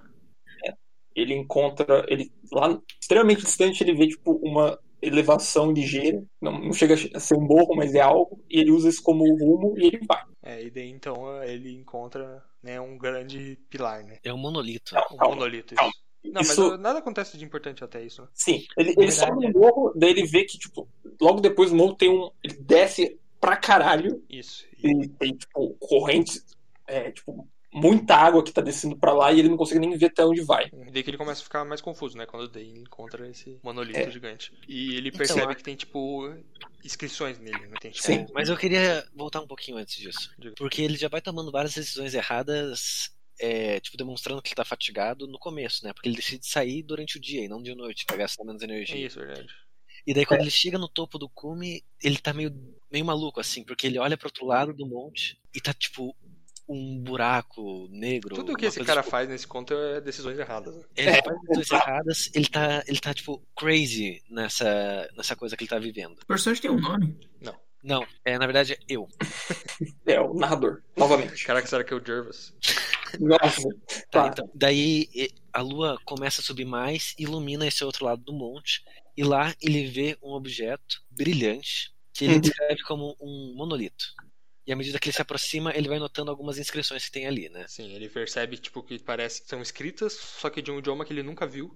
Ele encontra, ele lá extremamente distante, ele vê tipo uma elevação ligeira, não, não chega a ser um morro, mas é algo, e ele usa isso como rumo e ele vai. É, e daí então ele encontra né, um grande pilar, né? É um monolito. Não, Um calma, monolito. calma. Não, Isso- mas nada acontece de importante até isso, né? Sim, ele, ele verdade, sobe é. no morro, daí ele vê que, tipo, logo depois do morro tem um. Ele desce pra caralho Isso. E- tem, tipo, correntes, é, tipo, muita água que tá descendo pra lá e ele não consegue nem ver até onde vai. E daí que ele começa a ficar mais confuso, né? Quando ele encontra esse monolito É. gigante. E ele Então, percebe a- que tem, tipo, inscrições nele, né? Tem, tipo, Sim. Mas eu queria voltar um pouquinho antes disso. Porque ele já vai tomando várias decisões erradas, é, tipo, demonstrando que ele tá fatigado no começo, né? Porque ele decide sair durante o dia e não de noite, pra gastar menos É energia. isso, verdade. E daí quando ele chega no topo do cume, ele tá meio, meio maluco, assim, porque ele olha pro outro lado do monte e tá, tipo, um buraco negro. Tudo que esse cara tipo, faz nesse conto é decisões erradas. Né? Ele faz decisões erradas, ele tá, ele tá, tipo, crazy nessa, nessa coisa que ele tá vivendo. O personagem tem um nome. Não, é, na verdade, é eu. [laughs] É, o narrador, novamente. Caraca, será que é o Jervis? Nossa, Tá, Tá. então. Daí a lua começa a subir mais, ilumina esse outro lado do monte, e lá ele vê um objeto brilhante que ele Uhum. descreve como um monolito. E à medida que ele se aproxima, ele vai notando algumas inscrições que tem ali, né? Sim, ele percebe, tipo, que parece que são escritas, só que de um idioma que ele nunca viu.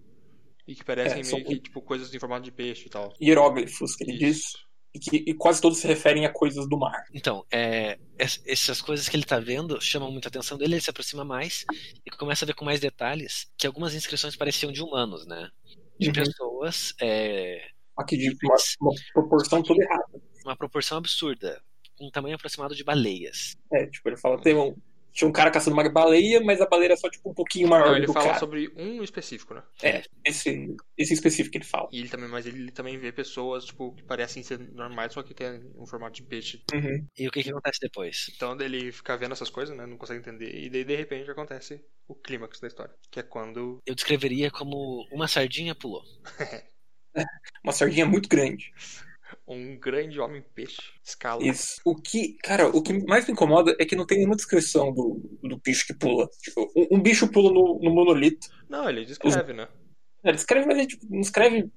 E que parecem É, são- meio que, tipo, coisas em formato de peixe e tal. hieróglifos que ele diz, Isso. E, que, e quase todos se referem a coisas do mar. Então, é, es- essas coisas que ele tá vendo chamam muita atenção dele, ele se aproxima mais e começa a ver com mais detalhes que algumas inscrições pareciam de humanos, né? De Uhum. pessoas, é, Aqui de uma, uma proporção toda errada. uma proporção absurda, com um tamanho aproximado de baleias. É, tipo, ele fala, tem um, tinha um cara caçando uma baleia, mas a baleia é só tipo um pouquinho maior Não, ele fala cara. sobre um específico, né? É, esse, esse específico que ele fala. E ele também, mas ele também vê pessoas, tipo, que parecem ser normais, só que tem um formato de peixe. Uhum. E o que, que acontece depois? Então ele fica vendo essas coisas, né? Não consegue entender. E daí, de repente, acontece o clímax da história. Que é quando. Eu descreveria como uma sardinha pulou. [laughs] [laughs] Uma sardinha muito grande. Um grande homem peixe escala. Isso. O que, cara, o que mais me incomoda é que não tem nenhuma descrição do, do bicho que pula. Tipo, um, um bicho pula no, no monolito. Não, ele descreve, né? Ele escreve, mas ele tipo, não escreve.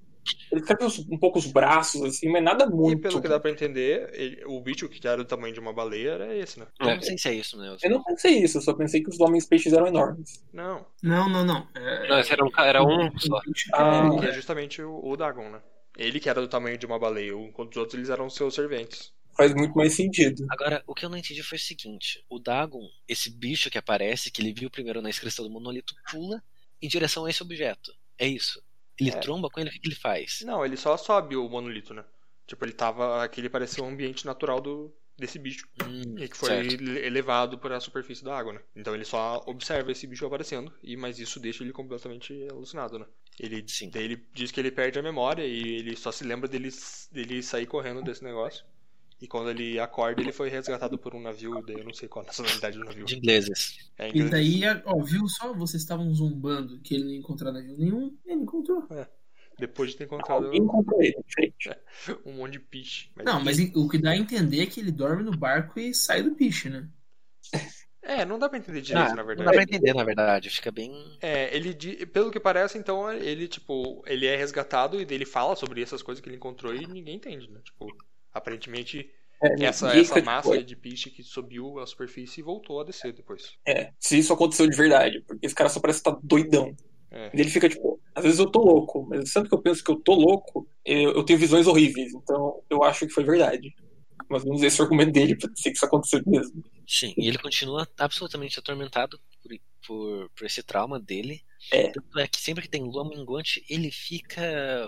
Ele escreve um pouco os braços, assim, mas nada E muito. pelo que dá pra entender, ele- o bicho que era do tamanho de uma baleia era esse, né? Eu É. não sei se é isso, né? Eu não pensei isso, eu só pensei que os homens peixes eram enormes. Não. Não, não, não. É, Não, esse era um, era um só. Ah. é- Que é justamente o, o Dagon, né? Ele que era do tamanho de uma baleia, enquanto os outros eles eram seus serventes. Faz muito mais sentido. Agora, o que eu não entendi foi o seguinte: o Dagon, esse bicho que aparece, que ele viu primeiro na inscrição do monolito, pula em direção a esse objeto. É isso. Ele É. tromba com ele, o que, ele faz? Não, ele só sobe o monolito, né? Tipo, ele tava. Aquele parecia um ambiente natural do, desse bicho. Hum, E que foi certo. ele- elevado para a superfície da água, né? Então ele só observa esse bicho aparecendo, e mas isso deixa ele completamente alucinado, né? Ele, Sim. daí ele diz que ele perde a memória e ele só se lembra dele, dele sair correndo desse negócio. E quando ele acorda, ele foi resgatado por um navio, daí eu não sei qual a nacionalidade do navio. De ingleses. É E daí, ó, viu só? Vocês estavam zombando que ele não encontrou navio nenhum. Ele encontrou. Depois de ter encontrado Alguém encontrou ele, diferente. [laughs] um monte de piche. Não, mas o que dá a entender é que ele dorme no barco e sai do piche, né? É, não dá pra entender direito, Ah, na não verdade. dá pra entender, na verdade. Fica bem. É, ele, pelo que parece, então, ele, tipo, ele é resgatado e ele fala sobre essas coisas que ele encontrou e ninguém entende, né? Tipo, aparentemente, É, essa, essa fica, massa tipo, de piche que subiu à superfície e voltou a descer depois. É, se isso aconteceu de verdade, porque esse cara só parece estar doidão. É. E ele fica tipo, às vezes eu tô louco, mas sempre que eu penso que eu tô louco, eu, eu tenho visões horríveis, então eu acho que foi verdade. Mas vamos ver esse argumento dele pra dizer que isso aconteceu mesmo. Sim, e ele continua absolutamente atormentado por, por, por esse trauma dele. É. Tanto é que sempre que tem lua minguante, ele fica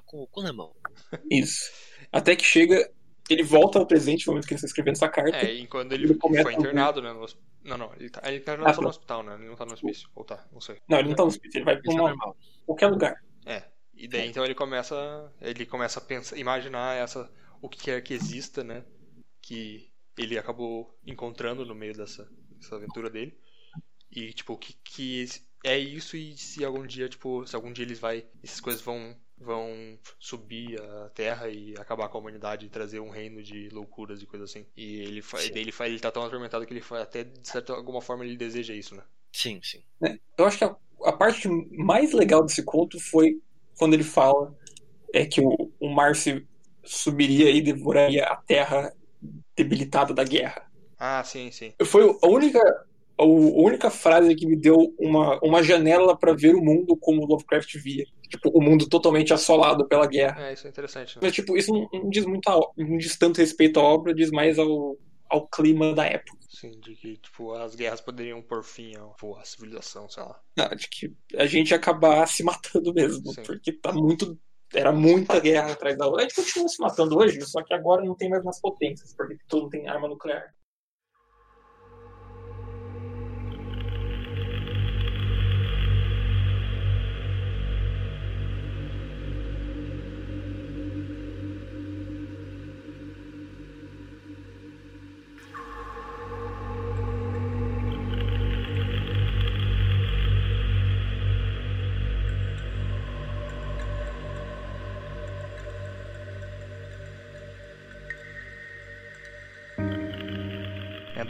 com o cu na mão. Isso. Até que chega, ele volta ao presente no momento que ele está escrevendo essa carta. É, e quando ele, Ele começa foi internado, né? No, não, não, ele tá, ele tá Ah, só no tá. hospital, né? Ele não tá no hospício. Ou tá, não sei. Não, ele não tá no hospício, ele vai pra é uma, normal. qualquer lugar. É. E daí então ele começa. Ele começa a pensar, imaginar essa. o que quer que exista, né? Que ele acabou encontrando no meio dessa, dessa aventura dele. E tipo, o que, que é isso e se algum dia, tipo, se algum dia eles vai. Essas coisas vão vão subir a Terra e acabar com a humanidade e trazer um reino de loucuras e coisas assim. E ele faz, ele, faz, ele tá tão atormentado que ele faz, até de certa alguma forma ele deseja isso, né? Sim, sim. É, eu acho que a, a, parte mais legal desse conto foi quando ele fala é que o, o Márcio subiria e devoraria a Terra debilitada da guerra. Ah, sim, sim. Foi a única a única frase que me deu uma, uma janela para ver o mundo como Lovecraft via. Tipo, o mundo totalmente assolado pela guerra. É, isso é interessante. Né? Mas, tipo, isso não, não diz muito, a, não diz tanto respeito à obra, diz mais ao, ao clima da época. Sim, de que, tipo, as guerras poderiam pôr fim à civilização, sei lá. Não, de que a gente ia acabar se matando mesmo, Sim. porque tá muito era muita guerra atrás da outra. A gente continua se matando hoje, só que agora não tem mais nas potências, porque todo mundo tem arma nuclear.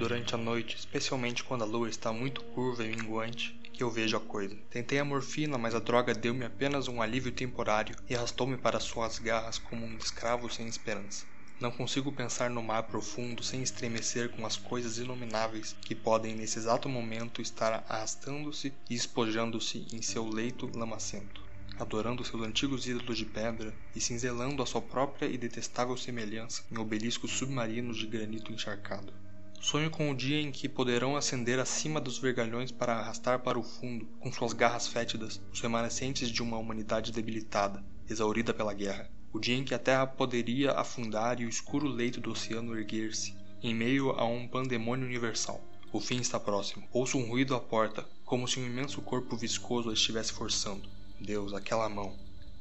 Durante a noite, especialmente quando a lua está muito curva e minguante, que eu vejo a coisa. Tentei a morfina, mas a droga deu-me apenas um alívio temporário e arrastou-me para suas garras como um escravo sem esperança. Não consigo pensar no mar profundo sem estremecer com as coisas inomináveis que podem nesse exato momento estar arrastando-se e espojando-se em seu leito lamacento, adorando seus antigos ídolos de pedra e cinzelando a sua própria e detestável semelhança em obeliscos submarinos de granito encharcado. Sonho com o dia em que poderão ascender acima dos vergalhões para arrastar para o fundo, com suas garras fétidas, os remanescentes de uma humanidade debilitada, exaurida pela guerra. O dia em que a terra poderia afundar e o escuro leito do oceano erguer-se, em meio a um pandemônio universal. O fim está próximo. Ouço um ruído à porta, como se um imenso corpo viscoso a estivesse forçando. Deus, aquela mão.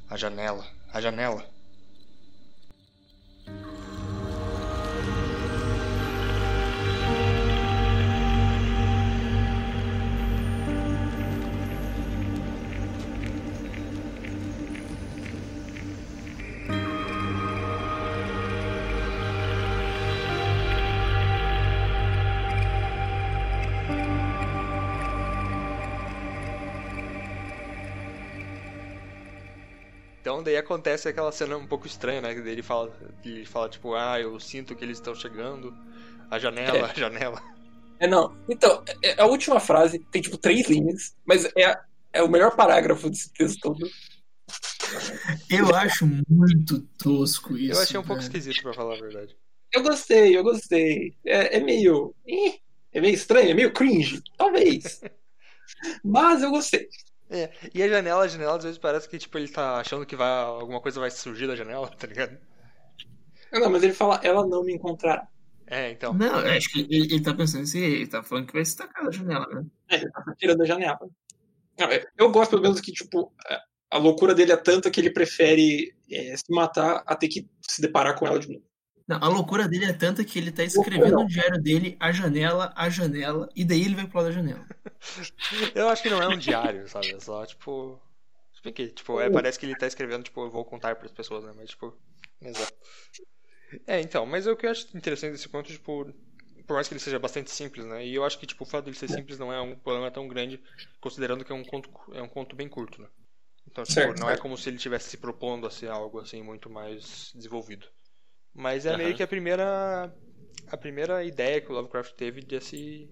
A janela, a janela. Então daí acontece aquela cena um pouco estranha, né? Ele fala, ele fala tipo, ah, eu sinto que eles estão chegando, a janela, é. a janela. É, não. Então, é, é, a última frase tem tipo três linhas, mas é, é o melhor parágrafo desse texto todo. Eu acho muito tosco isso. Eu achei um pouco esquisito, pra falar a verdade. Eu gostei, eu gostei. É, é meio. É meio estranho, é meio cringe, talvez. [laughs] Mas eu gostei. É, e a janela, a janela às vezes parece que tipo, ele tá achando que vai, alguma coisa vai surgir da janela, [laughs] tá ligado? Não, mas ele fala, ela não me encontrará. É, então. Não, acho que ele, ele tá pensando assim, ele tá falando que vai se tacar da janela, né? É, ele tá tirando da janela. Não, é, eu gosto pelo menos que, tipo, a loucura dele é tanta que ele prefere é, se matar a ter que se deparar com ela de novo. Não, a loucura dele é tanta que ele tá escrevendo no diário dele a janela, a janela, e daí ele vai pular da janela. [laughs] Eu acho que não é um diário, sabe? É só, tipo. Expliquei. Tipo, é, parece que ele tá escrevendo, tipo, eu vou contar para as pessoas, né? Mas, tipo. Exato. É, então, mas o que eu acho interessante desse conto, tipo, por mais que ele seja bastante simples, né? E eu acho que, tipo, o fato dele ser simples não é um problema tão grande, considerando que é um conto, é um conto bem curto, né? Então, tipo, certo, não é como se ele estivesse se propondo a ser algo, assim, muito mais desenvolvido. Mas é uhum. meio que a primeira a primeira ideia que o Lovecraft teve desse,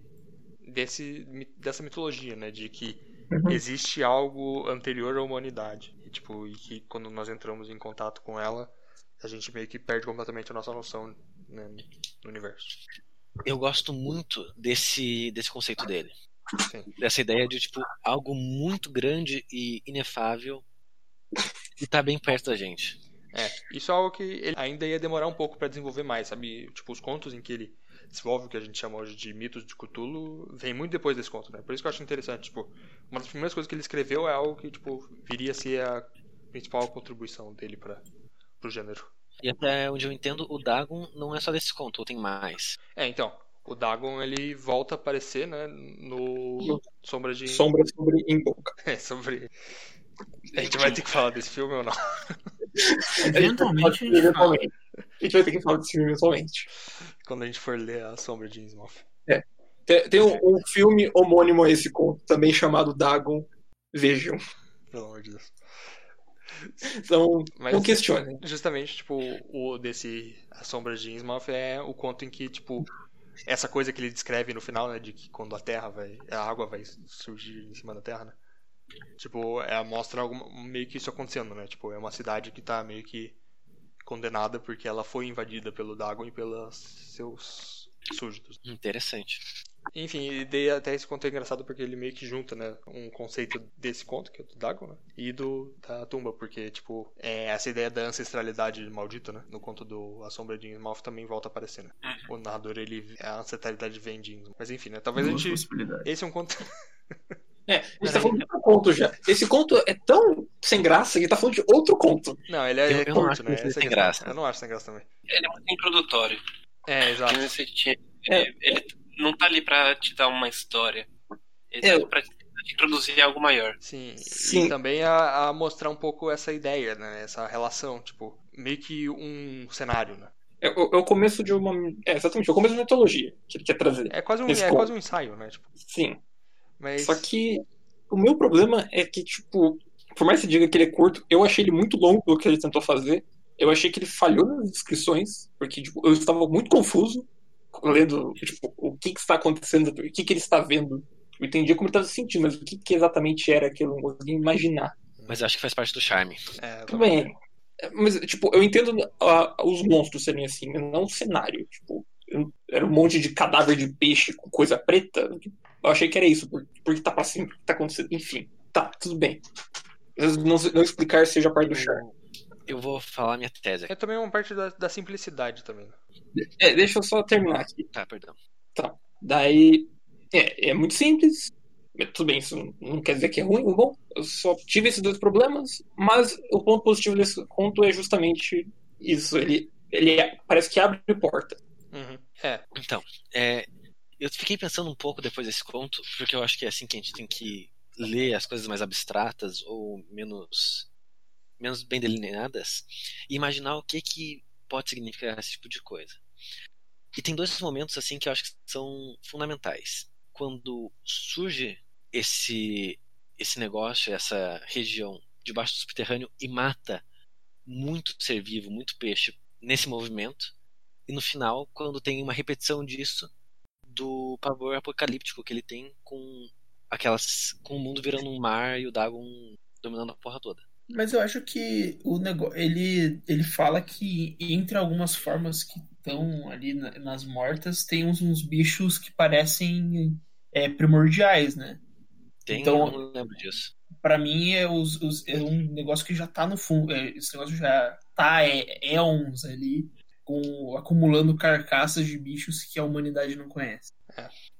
desse dessa mitologia, né, de que uhum. existe algo anterior à humanidade e tipo e que quando nós entramos em contato com ela a gente meio que perde completamente a nossa noção né, no universo. Eu gosto muito desse desse conceito dele. Sim. Dessa ideia de tipo algo muito grande e inefável e tá bem perto da gente. É, isso é algo que ele ainda ia demorar um pouco para desenvolver mais, sabe? Tipo, os contos em que ele desenvolve o que a gente chama hoje de mitos de Cthulhu, vem muito depois desse conto, né? Por isso que eu acho interessante, tipo, uma das primeiras coisas que ele escreveu é algo que, tipo, viria a ser a principal contribuição dele para pro gênero. E até onde eu entendo, o Dagon não é só desse conto, ou tem mais. É, então, o Dagon ele volta a aparecer, né, no Sombra de Sombra sobre Invoca. [laughs] É, sobre A gente vai ter que falar desse filme ou não? [laughs] [laughs] Eventualmente a gente fala. Eventualmente. A gente vai ter que falar desse filme eventualmente. Quando a gente for ler A Sombra de Innsmouth. Tem, tem um, um filme homônimo a esse conto, também chamado Dagon. Vejam. Pelo amor de Deus. Então, Mas- não questionem. Justamente, tipo, o desse A Sombra de Innsmouth é o conto em que, tipo, essa coisa que ele descreve no final, né, de que quando a terra vai, a água vai surgir em cima da terra, né? Tipo, é, mostra alguma, meio que isso acontecendo, né? Tipo, é uma cidade que tá meio que condenada porque ela foi invadida pelo Dagon e pelos seus súditos. Interessante. Enfim, e daí até esse conto é engraçado porque ele meio que junta, né, um conceito desse conto, que é o do Dagon, né, e do da tumba, porque, tipo, é, essa ideia da ancestralidade maldita, né, no conto do A Sombra de Innsmouth também volta a aparecer, né. O narrador, ele, a ancestralidade vem de Innsmouth. Mas enfim, né, talvez a gente... Esse é um conto... [laughs] É, a gente tá falando de outro conto já. Esse conto é tão sem graça que tá falando de outro conto. Não, ele é Eu- eu não acho né, ele é questão. graça. Eu não acho sem graça também. Ele é muito introdutório. É, exato. Tinha- É. ele, ele não tá ali pra te dar uma história. Ele É. tá pra te te introduzir algo maior. Sim, Sim. e também a, a mostrar um pouco essa ideia, né, essa relação, tipo, meio que um cenário, né. É, o- é o começo de uma. É, exatamente, é o começo de uma mitologia que ele quer trazer. É quase um, é conto. quase um ensaio, né, tipo, Sim. Mas... Só que o meu problema é que, tipo, por mais que você diga que ele é curto, eu achei ele muito longo pelo que ele tentou fazer. Eu achei que ele falhou nas descrições, porque tipo, eu estava muito confuso lendo tipo, o que, que está acontecendo, o que, que ele está vendo. Eu entendia como ele estava se sentindo, mas o que, que exatamente era aquilo, eu não conseguia imaginar. Mas acho que faz parte do charme. É, Tudo bem. Mas, tipo, eu entendo ah, os monstros serem assim, mas não o cenário. Tipo, era um monte de cadáver de peixe com coisa preta. Eu achei que era isso, por- porque tá passando, porque tá acontecendo. Enfim, tá, tudo bem. Às vezes Não, não explicar seja parte do charme. Eu vou falar minha tese aqui. É também uma parte da, da simplicidade também. É, deixa eu só terminar aqui. Tá, perdão. Daí, é, é muito simples. Mas Tudo bem, isso não quer dizer que é ruim ou bom. Eu só tive esses dois problemas, mas o ponto positivo desse conto é justamente isso. Ele, ele é- parece que abre porta. É, Então, é, eu fiquei pensando um pouco depois desse conto, porque eu acho que é assim que a gente tem que ler as coisas mais abstratas ou menos menos bem delineadas e imaginar o que que pode significar esse tipo de coisa. E tem dois momentos assim que eu acho que são fundamentais. Quando surge esse esse negócio, essa região debaixo do subterrâneo e mata muito ser vivo, muito peixe nesse movimento. E no final, quando tem uma repetição disso do pavor apocalíptico que ele tem com aquelas com o mundo virando um mar e o Dagon dominando a porra toda. Mas eu acho que o negócio, ele, ele fala que entre algumas formas que estão ali na- nas mortas, tem uns, uns bichos que parecem é, primordiais, né? Tem, Então- eu não lembro disso. Pra mim é, os, os- é um negócio que já tá no fundo. é, esse negócio já tá é, éons ali, com, acumulando carcaças de bichos que a humanidade não conhece.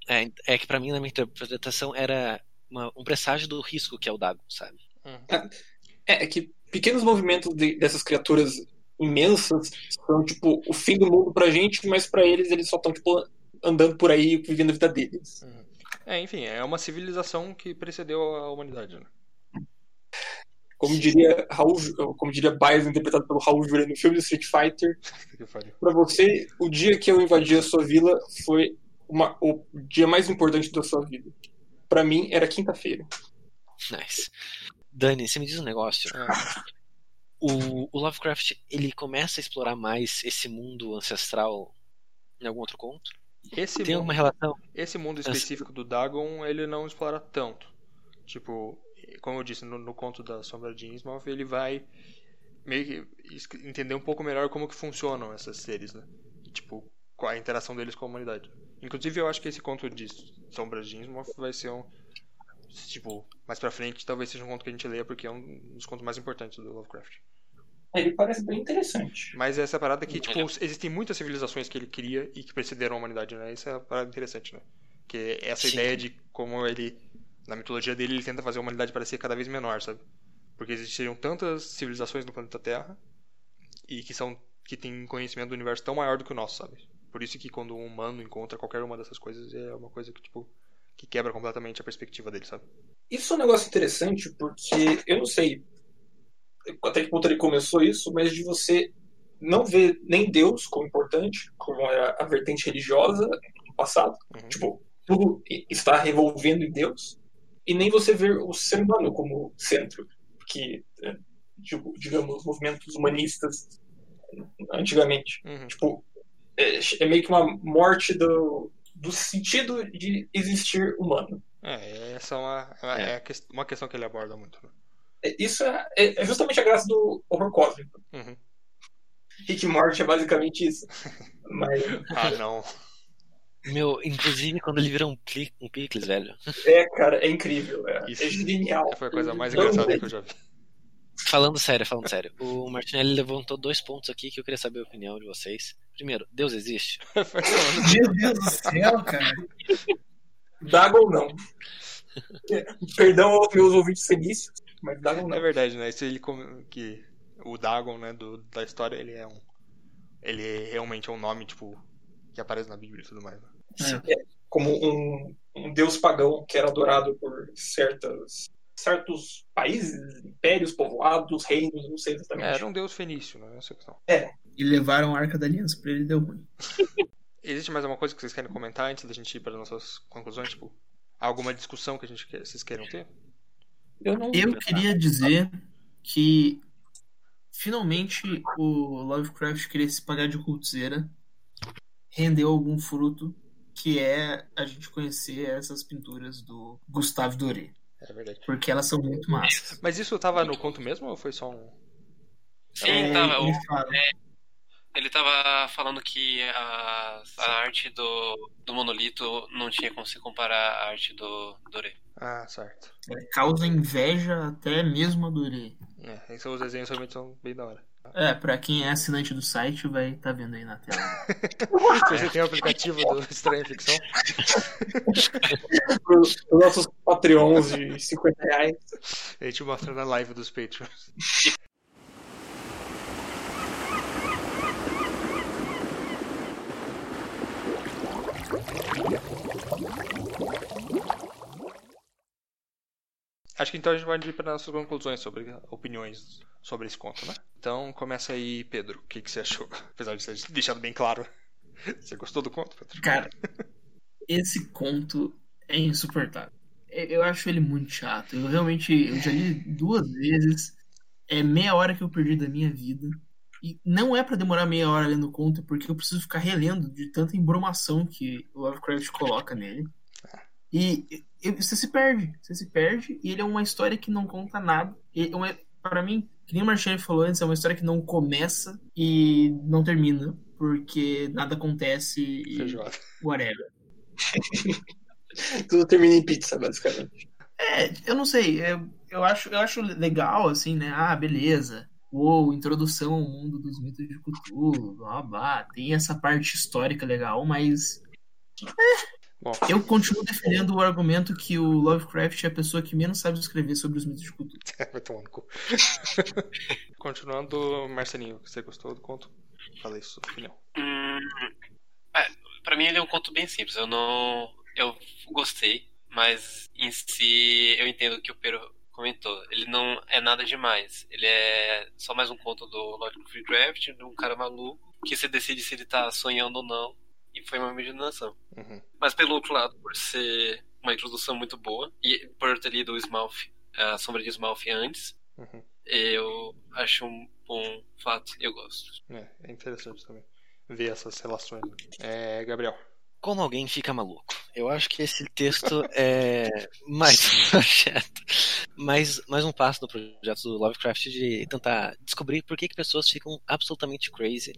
É, é que pra mim na minha interpretação era uma- um presságio do risco que é o Dagon, sabe? uhum. É, é que pequenos movimentos de- dessas criaturas imensas são, tipo, o fim do mundo pra gente, mas pra eles, eles só estão, tipo, andando por aí, vivendo a vida deles. é, enfim, é uma civilização que precedeu a humanidade, né? Como diria Raul, como diria Baez, interpretado pelo Raul Julia no filme do Street Fighter, pra você, o dia que eu invadi a sua vila foi uma- o dia mais importante da sua vida. Pra mim, era quinta-feira. Nice. Dani, você me diz um negócio. É, O, o Lovecraft, ele começa a explorar mais esse mundo ancestral em algum outro conto? esse, Tem mundo, alguma relação? esse mundo específico do Dagon, ele não explora tanto. Tipo, como eu disse no, no conto da Sombra de Innsmouth, ele vai meio que entender um pouco melhor como que funcionam esses seres, né? E, tipo, qual a interação deles com a humanidade. Inclusive, eu acho que esse conto de Sombras de Innsmouth vai ser um... Tipo, mais pra frente, talvez seja um conto que a gente leia, porque é um dos contos mais importantes do Lovecraft. Ele parece bem interessante. Mas essa parada que, tipo, existem muitas civilizações que ele cria e que precederam a humanidade, né? Isso é uma parada interessante, né? Que essa Sim. ideia de como ele, na mitologia dele, ele tenta fazer a humanidade parecer cada vez menor, sabe? Porque existiriam tantas civilizações no planeta Terra e que são que têm conhecimento do universo tão maior do que o nosso, sabe? Por isso que quando um humano encontra qualquer uma dessas coisas é uma coisa que, tipo, que quebra completamente a perspectiva dele, sabe? Isso é um negócio interessante porque eu não sei até que ponto ele começou isso, mas de você não ver nem Deus como importante, como era a vertente religiosa no passado, Uhum. tipo, tudo está revolvendo em Deus, e nem você ver o ser humano como centro, que, é, digamos, movimentos humanistas antigamente. Uhum. Tipo, é, é meio que uma morte do, do sentido de existir humano. É, essa é uma, é uma- É. é uma questão que ele aborda muito. né? É, Isso é, é- justamente a graça do horror cósmico. Uhum. Rick Morty é basicamente isso. [laughs] Mas Ah, não. Meu, inclusive quando ele vira um, pli, um picles, velho. é, cara, é incrível. É, Isso. é genial. Foi a coisa mais engraçada é- que eu já vi. Falando sério, falando sério. O Martinelli levantou dois pontos aqui que eu queria saber a opinião de vocês. Primeiro, Deus existe? [laughs] Meu Deus do céu, cara. Dagon não. É, Perdão aos meus ouvintes fenícios, mas Dagon É não. verdade, né? Isso ele com- que o Dagon, né, do, da história, ele é um ele é realmente é um nome tipo que aparece na Bíblia e tudo mais. Né? Como um, um deus pagão que era adorado por certas, certos países, impérios, povoados, reinos, não sei exatamente. É, era um deus fenício, né? Essa questão. E levaram a Arca da Aliança pra ele deu ruim. [laughs] Existe mais alguma coisa que vocês querem comentar antes da gente ir para nossas conclusões? Tipo, alguma discussão que a gente que- vocês queiram ter? Eu não. Eu queria dizer que finalmente o Lovecraft queria se pagar de cultzeira rendeu algum fruto que é a gente conhecer essas pinturas do Gustave Doré, É verdade. porque elas são muito massas. Mas isso tava no conto mesmo ou foi só um. Sim, É, tava, o- ele fala, ele tava falando que a, a arte do, do monolito não tinha como se comparar à arte do Doré. Ah, certo. é, causa inveja até mesmo a Doré. É, esses os desenhos realmente são bem da hora. É, pra quem é assinante do site vai estar vendo aí na tela. [laughs] Você tem o aplicativo do Estranha Ficção, Os nossos Patreons de 50 reais. a gente mostra na live dos Patreons. Acho que então a gente pode ir para nossas conclusões sobre opiniões sobre esse conto, né? Então começa aí, Pedro. O que, que você achou? [laughs] Apesar de ter deixado bem claro. Você gostou do conto, Pedro? Cara, esse conto é insuportável. Eu acho ele muito chato. Eu realmente eu já li duas vezes. É meia hora que eu perdi da minha vida. E não é pra demorar meia hora lendo o conto, porque eu preciso ficar relendo de tanta embromação que o Lovecraft coloca nele. E você se perde, você se perde, e ele é uma história que não conta nada. Para mim, que nem o Marchand falou antes, é uma história que não começa e não termina, porque nada acontece e Feijoada. whatever. [laughs] Tudo termina em pizza, basicamente. É, eu não sei, eu, eu, acho, eu acho legal, assim, né? Ah, beleza. Uou, introdução ao mundo dos mitos de Cthulhu, blá blá. Tem essa parte histórica legal, mas Bom, eu continuo defendendo o argumento que o Lovecraft é a pessoa que menos sabe escrever sobre os mitos de Cthulhu. [laughs] vai tomar no cu. [laughs] Continuando, Marcelinho, você gostou do conto? Fala isso, sua opinião. Hum, é, pra mim ele é um conto bem simples. Eu não. Eu gostei, mas em si eu entendo o que o Pedro comentou. Ele não é nada demais. Ele é só mais um conto do Lovecraft, de um cara maluco, que você decide se ele tá sonhando ou não. E foi uma imaginação. Uhum. Mas pelo outro lado, por ser uma introdução muito boa, e por ter lido o Smalf, a Sombra de Smalf antes, Uhum. eu acho um bom fato. Eu gosto. É, é interessante também ver essas relações. né? É, Gabriel. Como alguém fica maluco? Eu acho que esse texto é [laughs] mais um projeto, mais, mais um passo do projeto do Lovecraft de tentar descobrir por que, que pessoas ficam absolutamente crazy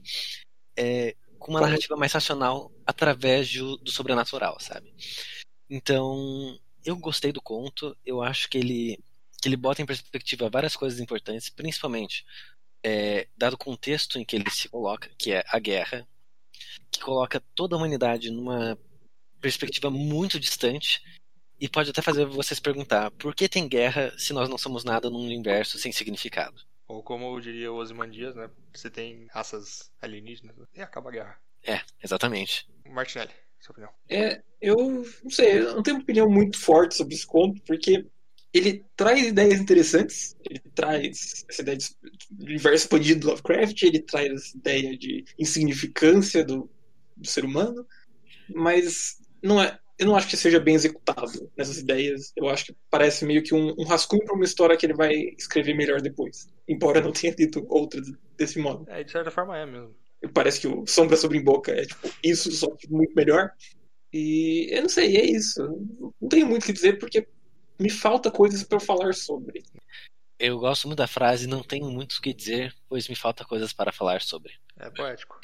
é, com uma narrativa mais racional através do, do sobrenatural, sabe? Então, eu gostei do conto, eu acho que ele, que ele bota em perspectiva várias coisas importantes, principalmente é, dado o contexto em que ele se coloca, que é a guerra, que coloca toda a humanidade numa perspectiva muito distante e pode até fazer você se perguntar por que tem guerra se nós não somos nada num universo sem significado. Ou como diria o Ozymandias, né? Você tem raças alienígenas né? e acaba a guerra. É, exatamente. Martinelli, sua opinião. É, eu não sei, eu não tenho uma opinião muito forte sobre esse conto, porque ele traz ideias interessantes, ele traz essa ideia de universo expandido do Lovecraft, ele traz essa ideia de insignificância do, do ser humano, mas não é, eu não acho que seja bem executado nessas ideias. Eu acho que parece meio que um, um rascunho para uma história que ele vai escrever melhor depois. Embora não tenha dito outras desse modo. É, de certa forma é mesmo. Parece que o Sombra sobre Boca é tipo isso, só que muito melhor. E eu não sei, é isso. Não tenho muito o que dizer porque me falta coisas para eu falar sobre. Eu gosto muito da frase não tenho muito o que dizer, pois me falta coisas para falar sobre. É poético.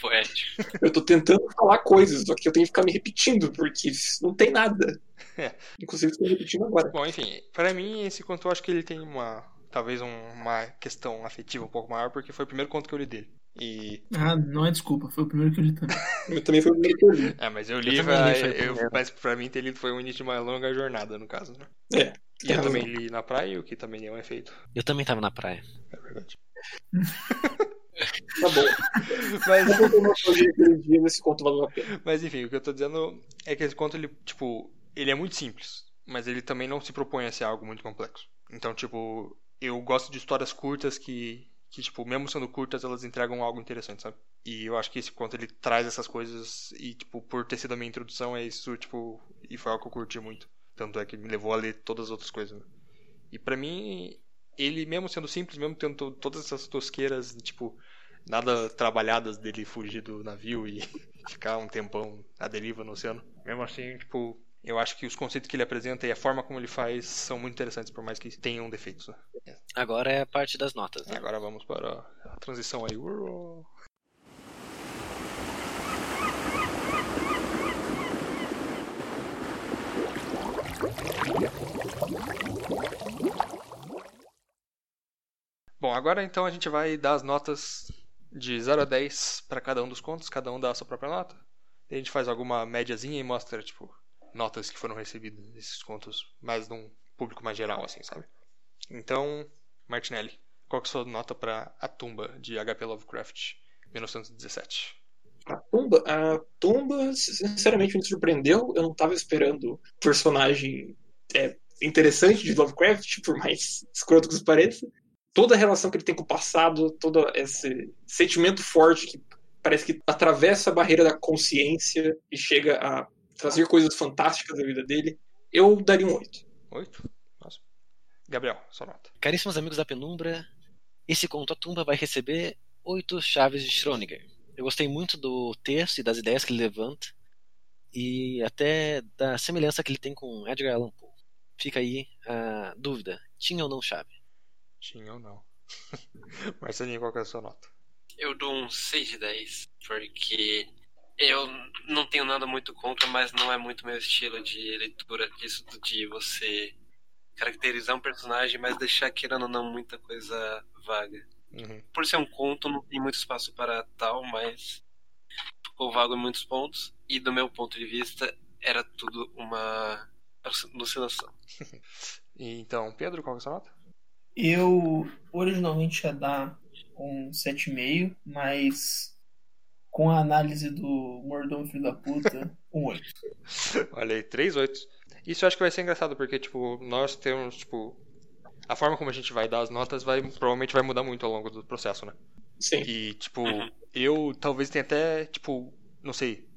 Poético. [laughs] Eu tô tentando falar coisas, só que eu tenho que ficar me repetindo, porque não tem nada. É. Inclusive, estou repetindo agora. Bom, enfim, para mim esse conto eu acho que ele tem uma talvez um, uma questão afetiva um pouco maior porque foi o primeiro conto que eu li dele. E Ah, não é desculpa, foi o primeiro que eu li também. [laughs] Eu também foi o primeiro que eu li. é, mas eu li, Eu li, eu- mas pra mim ter lido foi o início de uma longa jornada no caso, né? É. E eu razão. também li na praia, o que também é um efeito. Eu também tava na praia. É verdade. [laughs] Tá bom. Mas Eu dia nesse conto valeu a pena. Mas enfim, o que eu tô dizendo é que esse conto, ele, tipo, ele é muito simples, mas ele também não se propõe a ser algo muito complexo. Então, tipo, eu gosto de histórias curtas que, que tipo, mesmo sendo curtas, elas entregam algo interessante, sabe? E eu acho que esse conto, ele traz essas coisas e, tipo, por ter sido a minha introdução, é isso, tipo, e foi algo que eu curti muito. Tanto é que me levou a ler todas as outras coisas, né? E pra mim, ele, mesmo sendo simples, mesmo tendo to- todas essas tosqueiras, tipo, nada trabalhadas dele fugir do navio e [laughs] ficar um tempão à deriva no oceano. Mesmo assim, tipo, eu acho que os conceitos que ele apresenta e a forma como ele faz são muito interessantes, por mais que tenham defeitos. Né? Agora é a parte das notas. Né? agora vamos para a transição aí. Uou. Bom, agora então a gente vai dar as notas de 0 a 10 para cada um dos contos, cada um dá a sua própria nota. E a gente faz alguma médiazinha e mostra, tipo, notas que foram recebidas desses contos, mais num público mais geral, assim, sabe? Então, Martinelli, qual que é a sua nota para A Tumba, de H.P. Lovecraft, 1917? A tumba, a tumba, sinceramente, me surpreendeu. Eu não estava esperando personagem é, interessante de Lovecraft, por mais escroto que isso pareça. Toda a relação que ele tem com o passado, todo esse sentimento forte que parece que atravessa a barreira da consciência e chega a trazer coisas fantásticas da vida dele. Eu daria um 8. 8? Nossa. Gabriel, sua nota. Caríssimos amigos da Penumbra, esse conto A Tumba vai receber oito chaves de Schrödinger. Eu gostei muito do texto e das ideias que ele levanta e até da semelhança que ele tem com Edgar Allan Poe. Fica aí a dúvida, tinha ou não chave? Tinha ou não? [laughs] Marcelinho, qual que é a sua nota? Eu dou um 6 de 10, porque eu não tenho nada muito contra, mas não é muito meu estilo de leitura disso de você caracterizar um personagem, mas deixar querendo ou não muita coisa vaga. Uhum. Por ser um conto, não tem muito espaço para tal, mas ficou vago em muitos pontos, e do meu ponto de vista, era tudo uma alucinação. [laughs] Então, Pedro, qual que é a sua nota? Eu originalmente ia dar um 7,5, mas com a análise do mordomo filho da puta, [laughs] um 8. Olha aí, 3 8. Isso eu acho que vai ser engraçado, porque, tipo, nós temos, tipo. A forma como a gente vai dar as notas vai provavelmente vai mudar muito ao longo do processo, né? Sim. E, tipo, Uhum. eu talvez tenha até, tipo, não sei.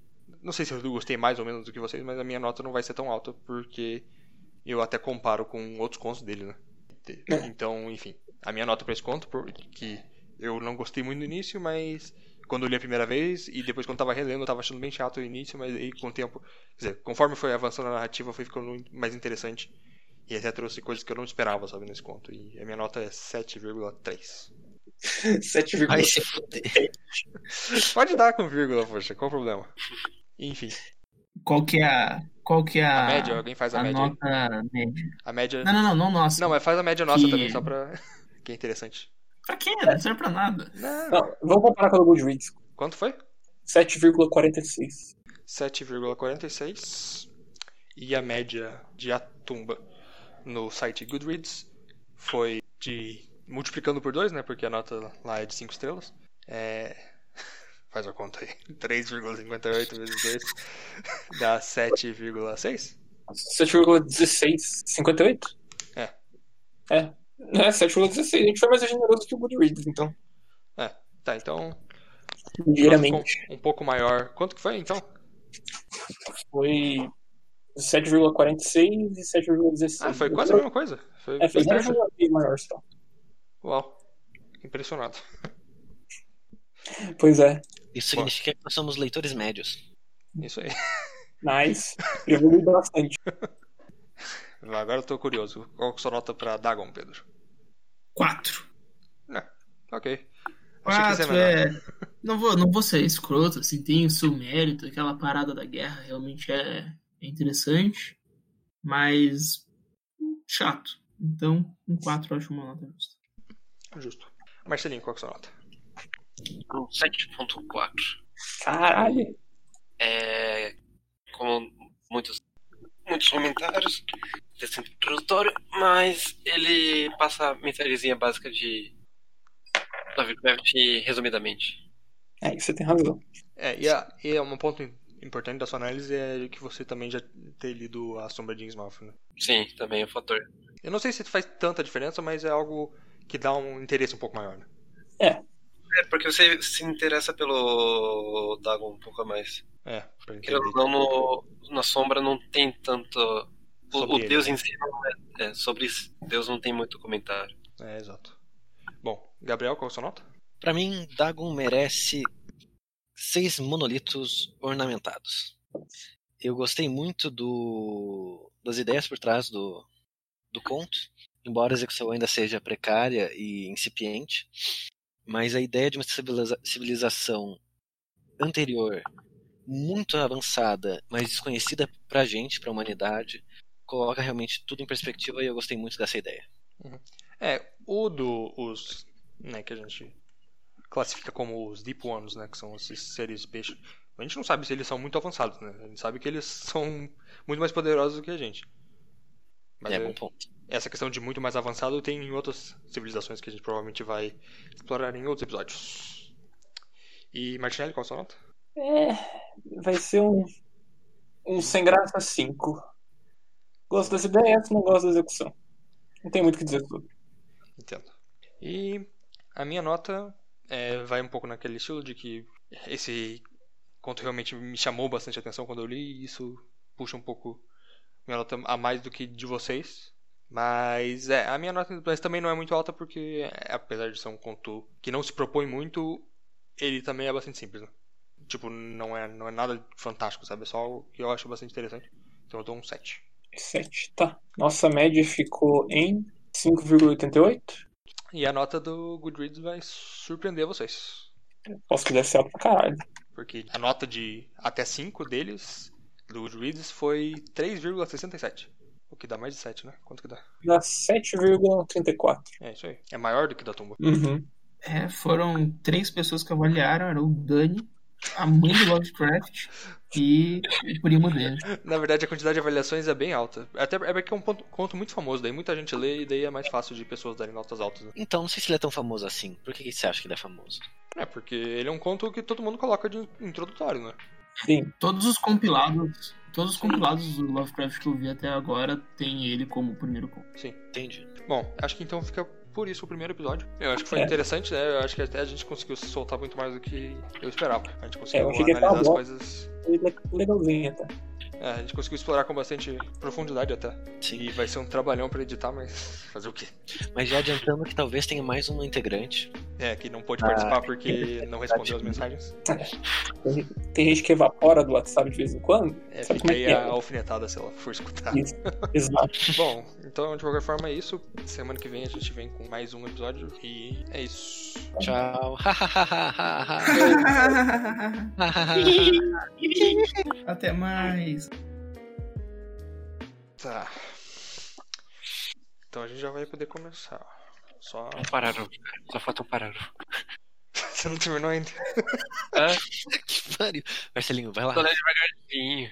Não sei se eu gostei mais ou menos do que vocês, mas a minha nota não vai ser tão alta, porque eu até comparo com outros contos dele, né? É. Então, enfim. A minha nota pra esse conto, porque eu não gostei muito no início, mas quando eu li a primeira vez, e depois quando eu tava relendo, eu tava achando bem chato o início, mas aí com o tempo. Quer dizer, conforme foi avançando a narrativa, foi ficando mais interessante. E até trouxe coisas que eu não esperava, sabe, nesse conto. E a minha nota é 7,3. 7,5. Vai se fuder. Pode dar com vírgula, poxa, qual o problema? Enfim, Qual que é a. Qual que é a. a média, alguém faz a, a média nota média. A média. Não, não, não, não nossa. Não, mas faz a média nossa Que- também, só pra. [laughs] que é interessante. Pra quê? Não serve pra nada. Não. Não, vamos comparar com a do Goodreads. Quanto foi? 7,46. 7,46. E a média de A Tumba no site Goodreads foi de. multiplicando por 2, né? Porque a nota lá é de 5 estrelas. É. Faz a conta aí. [laughs] 3,58 vezes 2 [laughs] dá 7,6. 7,16. 58? É. É. É, 7,16. A gente foi mais generoso que o Goodreads, então. É, tá, então. Ligeiramente. Um pouco maior. Quanto que foi então? Foi 7,46 e 7,16. Ah, foi quase a mesma coisa. Foi É, foi bem perto. 0,1 maior só. Uau. Impressionado. Pois é. Isso significa que nós somos leitores médios. Isso aí. [laughs] Nice. Evoluiu bastante. Agora eu tô curioso. Qual que é a sua nota pra Dagon, Pedro? Quatro. É, ok. Quatro, é. Não vou, não vou ser escroto, assim, tem o seu mérito, aquela parada da guerra realmente é, é interessante, mas chato. Então, um 4 eu acho uma nota justa. Justo. Marcelinho, qual que é a sua nota? Um 7.4. Caralho. É, como muitos, muitos comentários desse introdutório, mas ele passa a mensagenzinha básica de Lovecraft resumidamente. É, você tem razão. É, e, a, e um ponto importante da sua análise é que você também já ter lido A Sombra de Innsmouth, né? Sim, também é um fator. Eu não sei se faz tanta diferença, mas é algo que dá um interesse um pouco maior, né? É, porque você se interessa pelo Dagon um pouco a mais. É, pra entender. Querendo ou não, no, na sombra não tem tanto. O, o ele, Deus né? em si não é, é, Sobre Deus não tem muito comentário. É, exato. Bom, Gabriel, qual é a sua nota? Pra mim, Dagon merece seis monolitos ornamentados. Eu gostei muito do, das ideias por trás do, do conto, embora a execução ainda seja precária e incipiente, mas a ideia de uma civiliza- civilização anterior, muito avançada, mas desconhecida pra gente, pra humanidade, coloca realmente tudo em perspectiva e eu gostei muito dessa ideia. É, o do. Os. Né, que a gente classifica como os Deep Ones, né? Que são esses seres de peixe. A gente não sabe se eles são muito avançados, né? A gente sabe que eles [laughs] são muito mais poderosos do que a gente. Mas é, é- bom ponto. Essa questão de muito mais avançado tem em outras civilizações que a gente provavelmente vai explorar em outros episódios. E Martinelli, qual a sua nota? É, vai ser um, um sem graça 5. Gosto das ideias, não gosto da execução. Não tem muito o que dizer sobre. Entendo. E a minha nota é, vai um pouco naquele estilo de que esse conto realmente me chamou bastante atenção quando eu li e isso puxa um pouco minha nota a mais do que de vocês. Mas é, a minha nota mas também não é muito alta porque, é, apesar de ser um conto que não se propõe muito, ele também é bastante simples, né? Tipo, não é, não é nada fantástico, sabe? É só que eu acho bastante interessante. Então eu dou um 7. 7, tá. Nossa média ficou em 5,88. E a nota do Goodreads vai surpreender vocês. Posso que deve ser alto pra caralho. Porque a nota de até 5 deles, do Goodreads, foi 3,67. Que dá mais de 7, né? Quanto que dá? Dá 7,34. É isso aí. É maior do que da tumba. Uhum. É, foram três pessoas que avaliaram, era o Dani, a mãe do Lovecraft [laughs] e o primo dele. Na verdade, a quantidade de avaliações é bem alta. Até é porque é um ponto- conto muito famoso, daí muita gente lê e daí é mais fácil de pessoas darem notas altas. Né? Então, não sei se ele é tão famoso assim. Por que que você acha que ele é famoso? É, porque ele é um conto que todo mundo coloca de introdutório, né? Sim. Todos os compilados, todos os compilados do Lovecraft que eu vi até agora tem ele como primeiro conto. Sim. Entendi. Bom, acho que então fica por isso o primeiro episódio. Eu acho que foi É. interessante, né? Eu acho que até a gente conseguiu se soltar muito mais do que eu esperava. A gente É, conseguiu ia analisar as ficar bom. coisas. Foi legalzinho até. É, a gente conseguiu explorar com bastante profundidade até. Sim. E vai ser um trabalhão pra editar, mas fazer o quê? Mas já adiantando que talvez tenha mais um integrante. É, que não pôde Ah, participar porque não respondeu as mensagens. Tem, tem gente que evapora do WhatsApp de vez em quando. É, Sabe é aí que é? a alfinetada se ela for escutar. Isso. Exato. [laughs] Bom, então de qualquer forma é isso. Semana que vem a gente vem com mais um episódio e é isso. Tchau. [laughs] [laughs] Até mais. Tá. Então a gente já vai poder começar. Só. Um parágrafo. Só falta um parágrafo. [laughs] Você não terminou ainda? Ah, que pariu. Marcelinho, vai lá. tô devagarzinho.